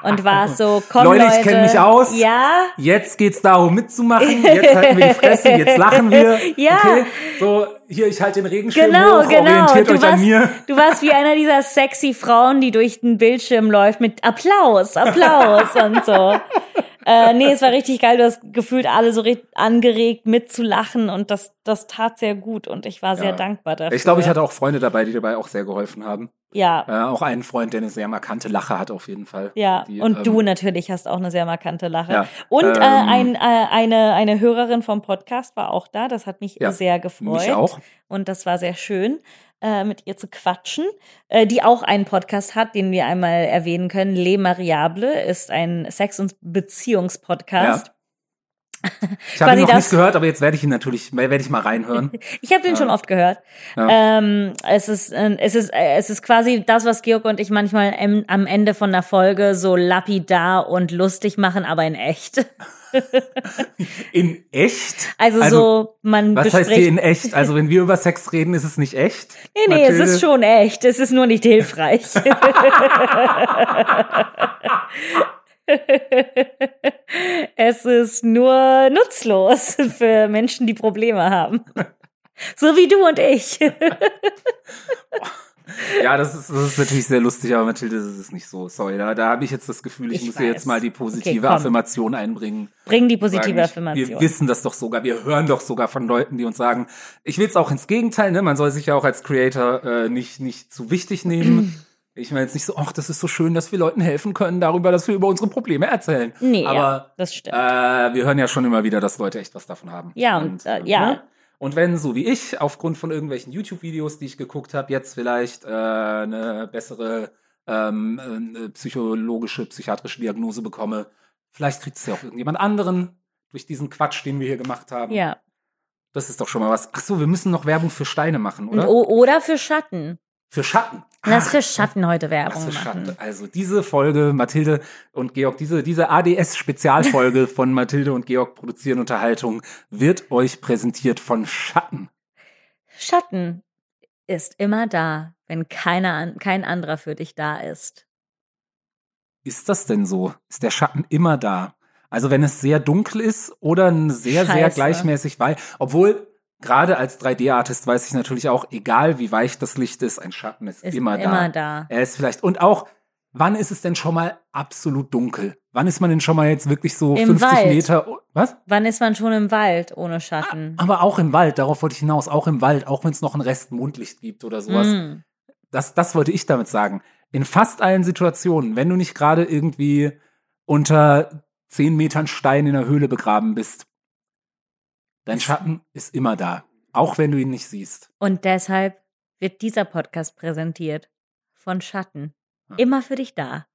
und war so, komm Leute, Leute ich kenne mich aus. Ja. Jetzt geht's darum mitzumachen. Jetzt halten wir die Fresse, jetzt lachen wir. Ja. Okay. So, hier, ich halte den Regenschirm genau, hoch, genau. orientiert du euch warst, an mir. Du warst wie einer dieser sexy Frauen, die durch den Bildschirm läuft mit Applaus, Applaus und so. Äh, nee, es war richtig geil. Du hast gefühlt alle so angeregt mitzulachen und das, das tat sehr gut und ich war sehr ja. dankbar dafür. Ich glaube, ich hatte auch Freunde dabei, die dabei auch sehr geholfen haben. Ja. Äh, auch einen Freund, der eine sehr markante Lache hat, auf jeden Fall. Ja, die, und ähm, du natürlich hast auch eine sehr markante Lache. Ja, und ähm, äh, ein, äh, eine, eine Hörerin vom Podcast war auch da. Das hat mich Ja, sehr gefreut. mich auch. Und das war sehr schön, äh, mit ihr zu quatschen. Äh, die auch einen Podcast hat, den wir einmal erwähnen können. Le Mariable ist ein Sex- und Beziehungspodcast. Ich habe ihn noch nicht gehört, aber jetzt werde ich ihn natürlich, werde ich mal reinhören. Ich habe den Ja. schon oft gehört. Ja. Ähm, es ist, äh, es ist, äh, es ist quasi das, was Georg und ich manchmal am Ende von der Folge so lapidar und lustig machen, aber in echt. In echt? Also, so, man Was bespricht. heißt hier in echt? Also wenn wir über Sex reden, ist es nicht echt? nee, nee, Mathilde? es ist schon echt. Es ist nur nicht hilfreich. es ist nur nutzlos für Menschen, die Probleme haben. So wie du und ich. Ja, das ist, das ist natürlich sehr lustig, aber Mathilde, das ist nicht so. Sorry, da, da habe ich jetzt das Gefühl, ich, Ich muss hier jetzt mal die positive Okay. Affirmation einbringen. Bring die positive ich- Affirmation. Wir wissen das doch sogar, wir hören doch sogar von Leuten, die uns sagen, ich will es auch ins Gegenteil, ne? Man soll sich ja auch als Creator äh, nicht, nicht zu wichtig nehmen. Ich meine jetzt nicht so, ach, das ist so schön, dass wir Leuten helfen können, darüber, dass wir über unsere Probleme erzählen. Nee, ja, aber das stimmt. äh, wir hören ja schon immer wieder, dass Leute echt was davon haben. Ja, und, äh, ja. Ne? Und wenn, so wie ich, aufgrund von irgendwelchen YouTube-Videos, die ich geguckt habe, jetzt vielleicht äh, eine bessere ähm, eine psychologische, psychiatrische Diagnose bekomme, vielleicht kriegt es ja auch irgendjemand anderen durch diesen Quatsch, den wir hier gemacht haben. ja. Das ist doch schon mal was. Ach so, wir müssen noch Werbung für Steine machen, oder? O oder für Schatten. Für Schatten. Lass Ach, für Schatten heute Was Werbung für Schatten. machen. Also diese Folge, Mathilde und Georg, diese, diese ADS-Spezialfolge von Mathilde und Georg produzieren Unterhaltung wird euch präsentiert von Schatten. Schatten ist immer da, wenn keiner, kein anderer für dich da ist. Ist das denn so? Ist der Schatten immer da? Also wenn es sehr dunkel ist oder ein sehr, sehr Scheiße. gleichmäßig weich, obwohl gerade als 3D-Artist weiß ich natürlich auch, egal wie weich das Licht ist, ein Schatten ist, Ist immer, da. immer da. Er ist vielleicht, und auch, wann ist es denn schon mal absolut dunkel? Wann ist man denn schon mal jetzt wirklich so Im 50 Wald. Meter, was? Wann ist man schon im Wald ohne Schatten? Aber auch im Wald, darauf wollte ich hinaus, auch im Wald, auch wenn es noch einen Rest Mondlicht gibt oder sowas. Mm. Das, das wollte ich damit sagen. In fast allen Situationen, wenn du nicht gerade irgendwie unter 10 Metern Stein in der Höhle begraben bist, dein Schatten ist immer da. Auch wenn du ihn nicht siehst. Und deshalb wird dieser Podcast präsentiert von Schatten. Immer für dich da.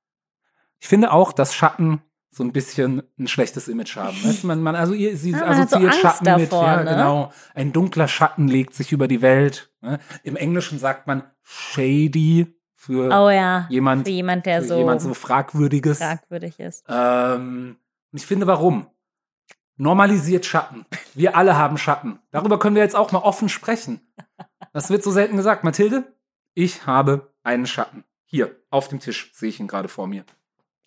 Ich finde auch, dass Schatten so ein bisschen ein schlechtes Image haben. Weißt man, man also ihr, sie Ah, so assoziiert Angst Schatten mit, davor, ja, ne? genau. Ein dunkler Schatten legt sich über die Welt. Ne? Im Englischen sagt man shady für Oh ja. jemand, Für jemand, der so, jemand so fragwürdiges. fragwürdig ist. Ähm, und ich finde, warum? Normalisiert Schatten. Wir alle haben Schatten. Darüber können wir jetzt auch mal offen sprechen. Das wird so selten gesagt. Mathilde, ich habe einen Schatten. Hier, auf dem Tisch sehe ich ihn gerade vor mir.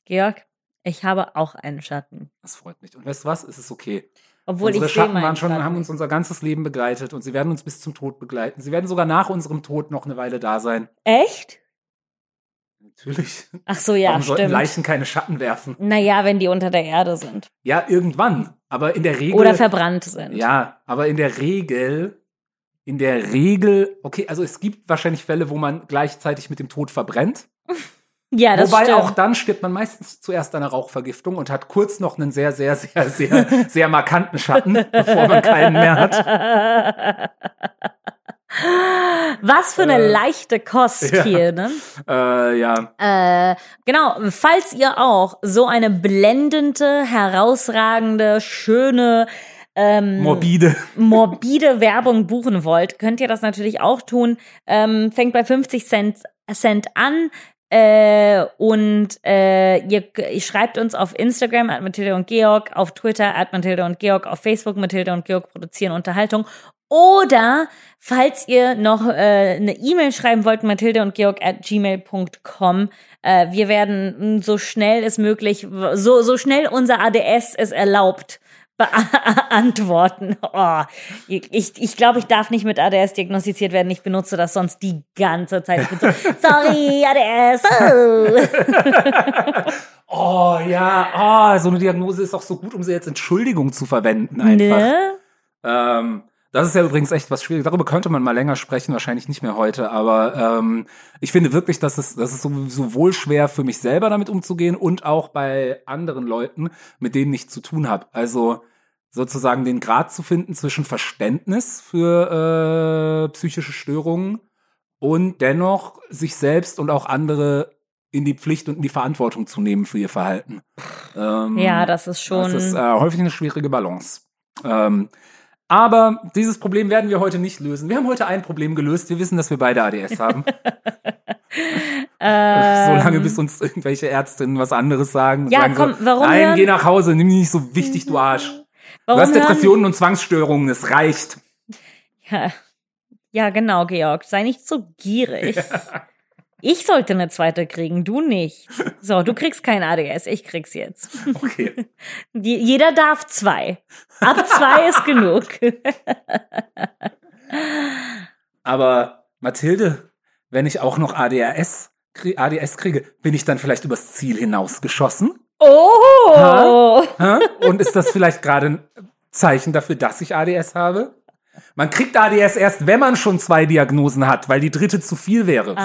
Georg, ich habe auch einen Schatten. Das freut mich. Und weißt du was? Es ist okay. Obwohl Unsere ich Schatten waren schon, Schatten haben uns unser ganzes Leben begleitet und sie werden uns bis zum Tod begleiten. Sie werden sogar nach unserem Tod noch eine Weile da sein. Echt? Natürlich. Ach so, ja, Warum sollten stimmt. Leichen keine Schatten werfen? Naja, wenn die unter der Erde sind. Ja, irgendwann. Aber in der Regel. Oder verbrannt sind. Ja, aber in der Regel, in der Regel, okay, also es gibt wahrscheinlich Fälle, wo man gleichzeitig mit dem Tod verbrennt. Ja, das Wobei stimmt. auch dann stirbt man meistens zuerst an einer Rauchvergiftung und hat kurz noch einen sehr, sehr, sehr, sehr, sehr markanten Schatten, bevor man keinen mehr hat. Was für eine Äh, leichte Kost ja. hier, ne? Äh, ja. Äh, genau, falls ihr auch so eine blendende, herausragende, schöne, ähm, Morbide. morbide Werbung buchen wollt, könnt ihr das natürlich auch tun. Ähm, fängt bei 50 Cent, Cent an. Äh, und äh, ihr, ihr schreibt uns auf Instagram at Mathilde und Georg, auf Twitter at Mathilde und Georg, auf Facebook Mathilde und Georg produzieren Unterhaltung. Oder falls ihr noch äh, eine E-Mail schreiben wollt, Mathilde und Georg at gmail.com. Äh, wir werden so schnell es möglich, so, so schnell unser ADS es erlaubt, beantworten. Oh, ich ich glaube, ich darf nicht mit ADS diagnostiziert werden. Ich benutze das sonst die ganze Zeit. Ich bin so, Sorry, ADS. Oh. Oh ja, oh, so eine Diagnose ist auch so gut, um sie als Entschuldigung zu verwenden einfach. Ne? Ähm, das ist ja übrigens echt was Schwieriges. Darüber könnte man mal länger sprechen, wahrscheinlich nicht mehr heute. Aber ähm, ich finde wirklich, dass es, das ist so- sowohl schwer für mich selber damit umzugehen und auch bei anderen Leuten, mit denen ich zu tun habe. Also sozusagen den Grad zu finden zwischen Verständnis für äh, psychische Störungen und dennoch sich selbst und auch andere in die Pflicht und in die Verantwortung zu nehmen für ihr Verhalten. Ähm, Ja, das ist schon. das ist äh, häufig eine schwierige Balance. Ähm, aber dieses Problem werden wir heute nicht lösen. Wir haben heute ein Problem gelöst. Wir wissen, dass wir beide ADS haben. ähm, Solange bis uns irgendwelche Ärztinnen was anderes sagen. Ja, sagen komm, so, warum Nein, hören- geh nach Hause, nimm dich nicht so wichtig, du Arsch. warum du hast hören- Depressionen und Zwangsstörungen, es reicht. Ja, ja, genau, Georg. Sei nicht so gierig. Ich sollte eine zweite kriegen, du nicht. So, du kriegst kein ADS, ich krieg's jetzt. Okay. Je- Jeder darf zwei. Ab zwei ist genug. Aber Mathilde, wenn ich auch noch krie- ADS kriege, bin ich dann vielleicht übers Ziel hinausgeschossen? Oh! Hä? Und ist das vielleicht gerade ein Zeichen dafür, dass ich ADS habe? Man kriegt ADS erst, wenn man schon zwei Diagnosen hat, weil die dritte zu viel wäre. So.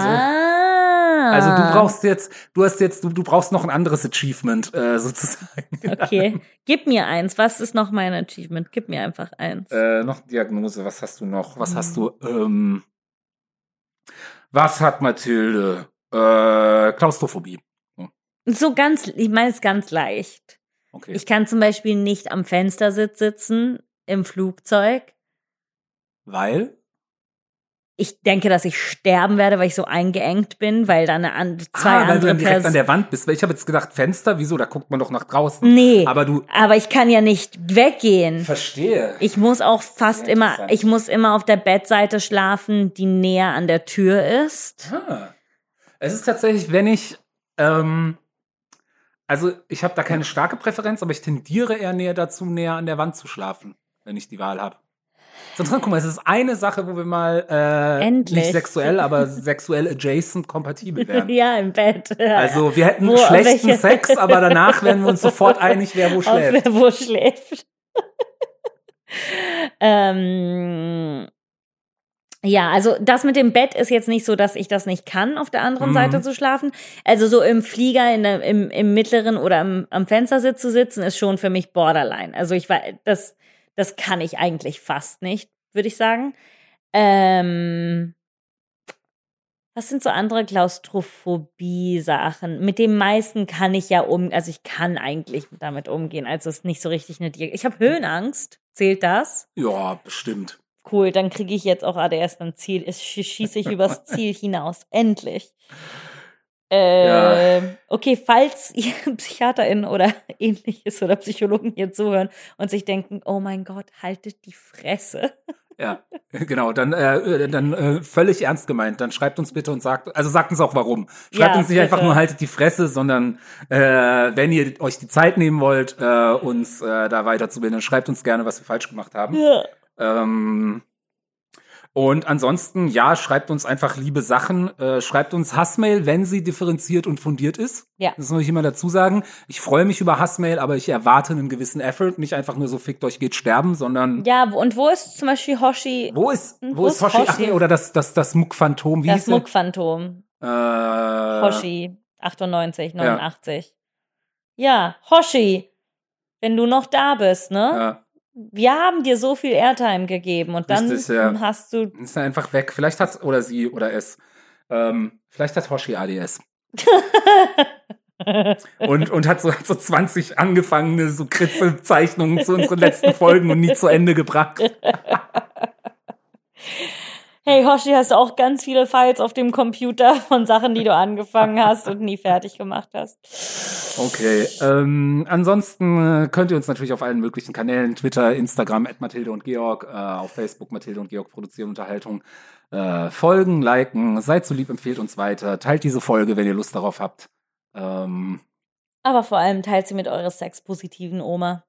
Ah. Also du brauchst jetzt, du hast jetzt, du, du brauchst noch ein anderes Achievement äh, sozusagen. Okay, gib mir eins. Was ist noch mein Achievement? Gib mir einfach eins. Äh, noch eine Diagnose, was hast du noch? Was hast Hm. du? Ähm, was hat Mathilde? Äh, Klaustrophobie. So ganz, ich meine es ganz leicht. Okay. Ich kann zum Beispiel nicht am Fenstersitz sitzen im Flugzeug. weil? Ich denke, dass ich sterben werde, weil ich so eingeengt bin, weil da eine zwei ah, weil du andere dann direkt an der Wand bist. Ich habe jetzt gedacht, Fenster, wieso? Da guckt man doch nach draußen. Nee, Aber du aber ich kann ja nicht weggehen. verstehe. Ich muss auch fast immer, ich muss immer auf der Bettseite schlafen, die näher an der Tür ist. Ah. Es ist tatsächlich, wenn ich, ähm, also ich habe da keine starke Präferenz, aber ich tendiere eher näher dazu, näher an der Wand zu schlafen, wenn ich die Wahl habe. Sonst guck mal, es ist eine Sache, wo wir mal äh, Endlich. nicht sexuell, aber sexuell adjacent kompatibel werden. Ja, im Bett. Also wir hätten Wo, schlechten welche- Sex, aber danach werden wir uns sofort einig, wer wo Auf, schläft. wo schläft. ähm, ja, also das mit dem Bett ist jetzt nicht so, dass ich das nicht kann, auf der anderen Mhm. Seite zu schlafen. Also so im Flieger, in der, im, im mittleren oder am, am Fenstersitz zu sitzen, ist schon für mich borderline. Also ich war, das, das kann ich eigentlich fast nicht, würde ich sagen. Ähm, was sind so andere Klaustrophobie-Sachen? Mit dem meisten kann ich ja um, also ich kann eigentlich damit umgehen. Also es ist nicht so richtig eine Diagnose. Ich habe Höhenangst. Zählt das? Ja, bestimmt. Cool, dann kriege ich jetzt auch ADS am Ziel. Schieße ich übers Ziel hinaus. Endlich. Äh, Okay, falls ihr PsychiaterInnen oder ähnliches oder Psychologen hier zuhören und sich denken, oh mein Gott, haltet die Fresse. Ja, genau. Dann, äh, dann äh, völlig ernst gemeint. Dann schreibt uns bitte und sagt, also sagt uns auch warum. Schreibt Ja, uns nicht einfach bitte. nur haltet die Fresse, sondern äh, wenn ihr euch die Zeit nehmen wollt, äh, uns äh, da weiterzubilden, dann schreibt uns gerne, was wir falsch gemacht haben. Ja. Ähm, und ansonsten, ja, schreibt uns einfach liebe Sachen. Äh, schreibt uns Hassmail, wenn sie differenziert und fundiert ist. Ja. Das muss ich immer dazu sagen. Ich freue mich über Hassmail, aber ich erwarte einen gewissen Effort. Nicht einfach nur so fickt euch, geht sterben, sondern Ja, und wo ist zum Beispiel Hoshi, wo ist, wo, Wo ist ist Hoshi? Ach Hoshi? nee, oder das, das, das Muck-Phantom, wie das? Muck-Phantom? Äh, Hoshi, 98, 89. Ja. Hoshi, wenn du noch da bist, ne? Ja, Wir haben dir so viel Airtime gegeben und dann Richtig, ja. hast du. ist er einfach weg. Vielleicht hat oder sie oder es. Ähm, vielleicht hat Hoshi ADS. und, und hat so, hat so 20 angefangene so Kritzelzeichnungen zu unseren letzten Folgen und nie zu Ende gebracht. Hey Hoshi, hast du auch ganz viele Files auf dem Computer von Sachen, die du angefangen hast und nie fertig gemacht hast. Okay. Ähm, ansonsten äh, könnt ihr uns natürlich auf allen möglichen Kanälen, Twitter, Instagram, at Mathilde und Georg, äh, auf Facebook Mathilde und Georg produzieren Unterhaltung, äh, folgen, liken, seid so lieb, empfehlt uns weiter, teilt diese Folge, wenn ihr Lust darauf habt. Ähm, Aber vor allem teilt sie mit eurer sexpositiven Oma.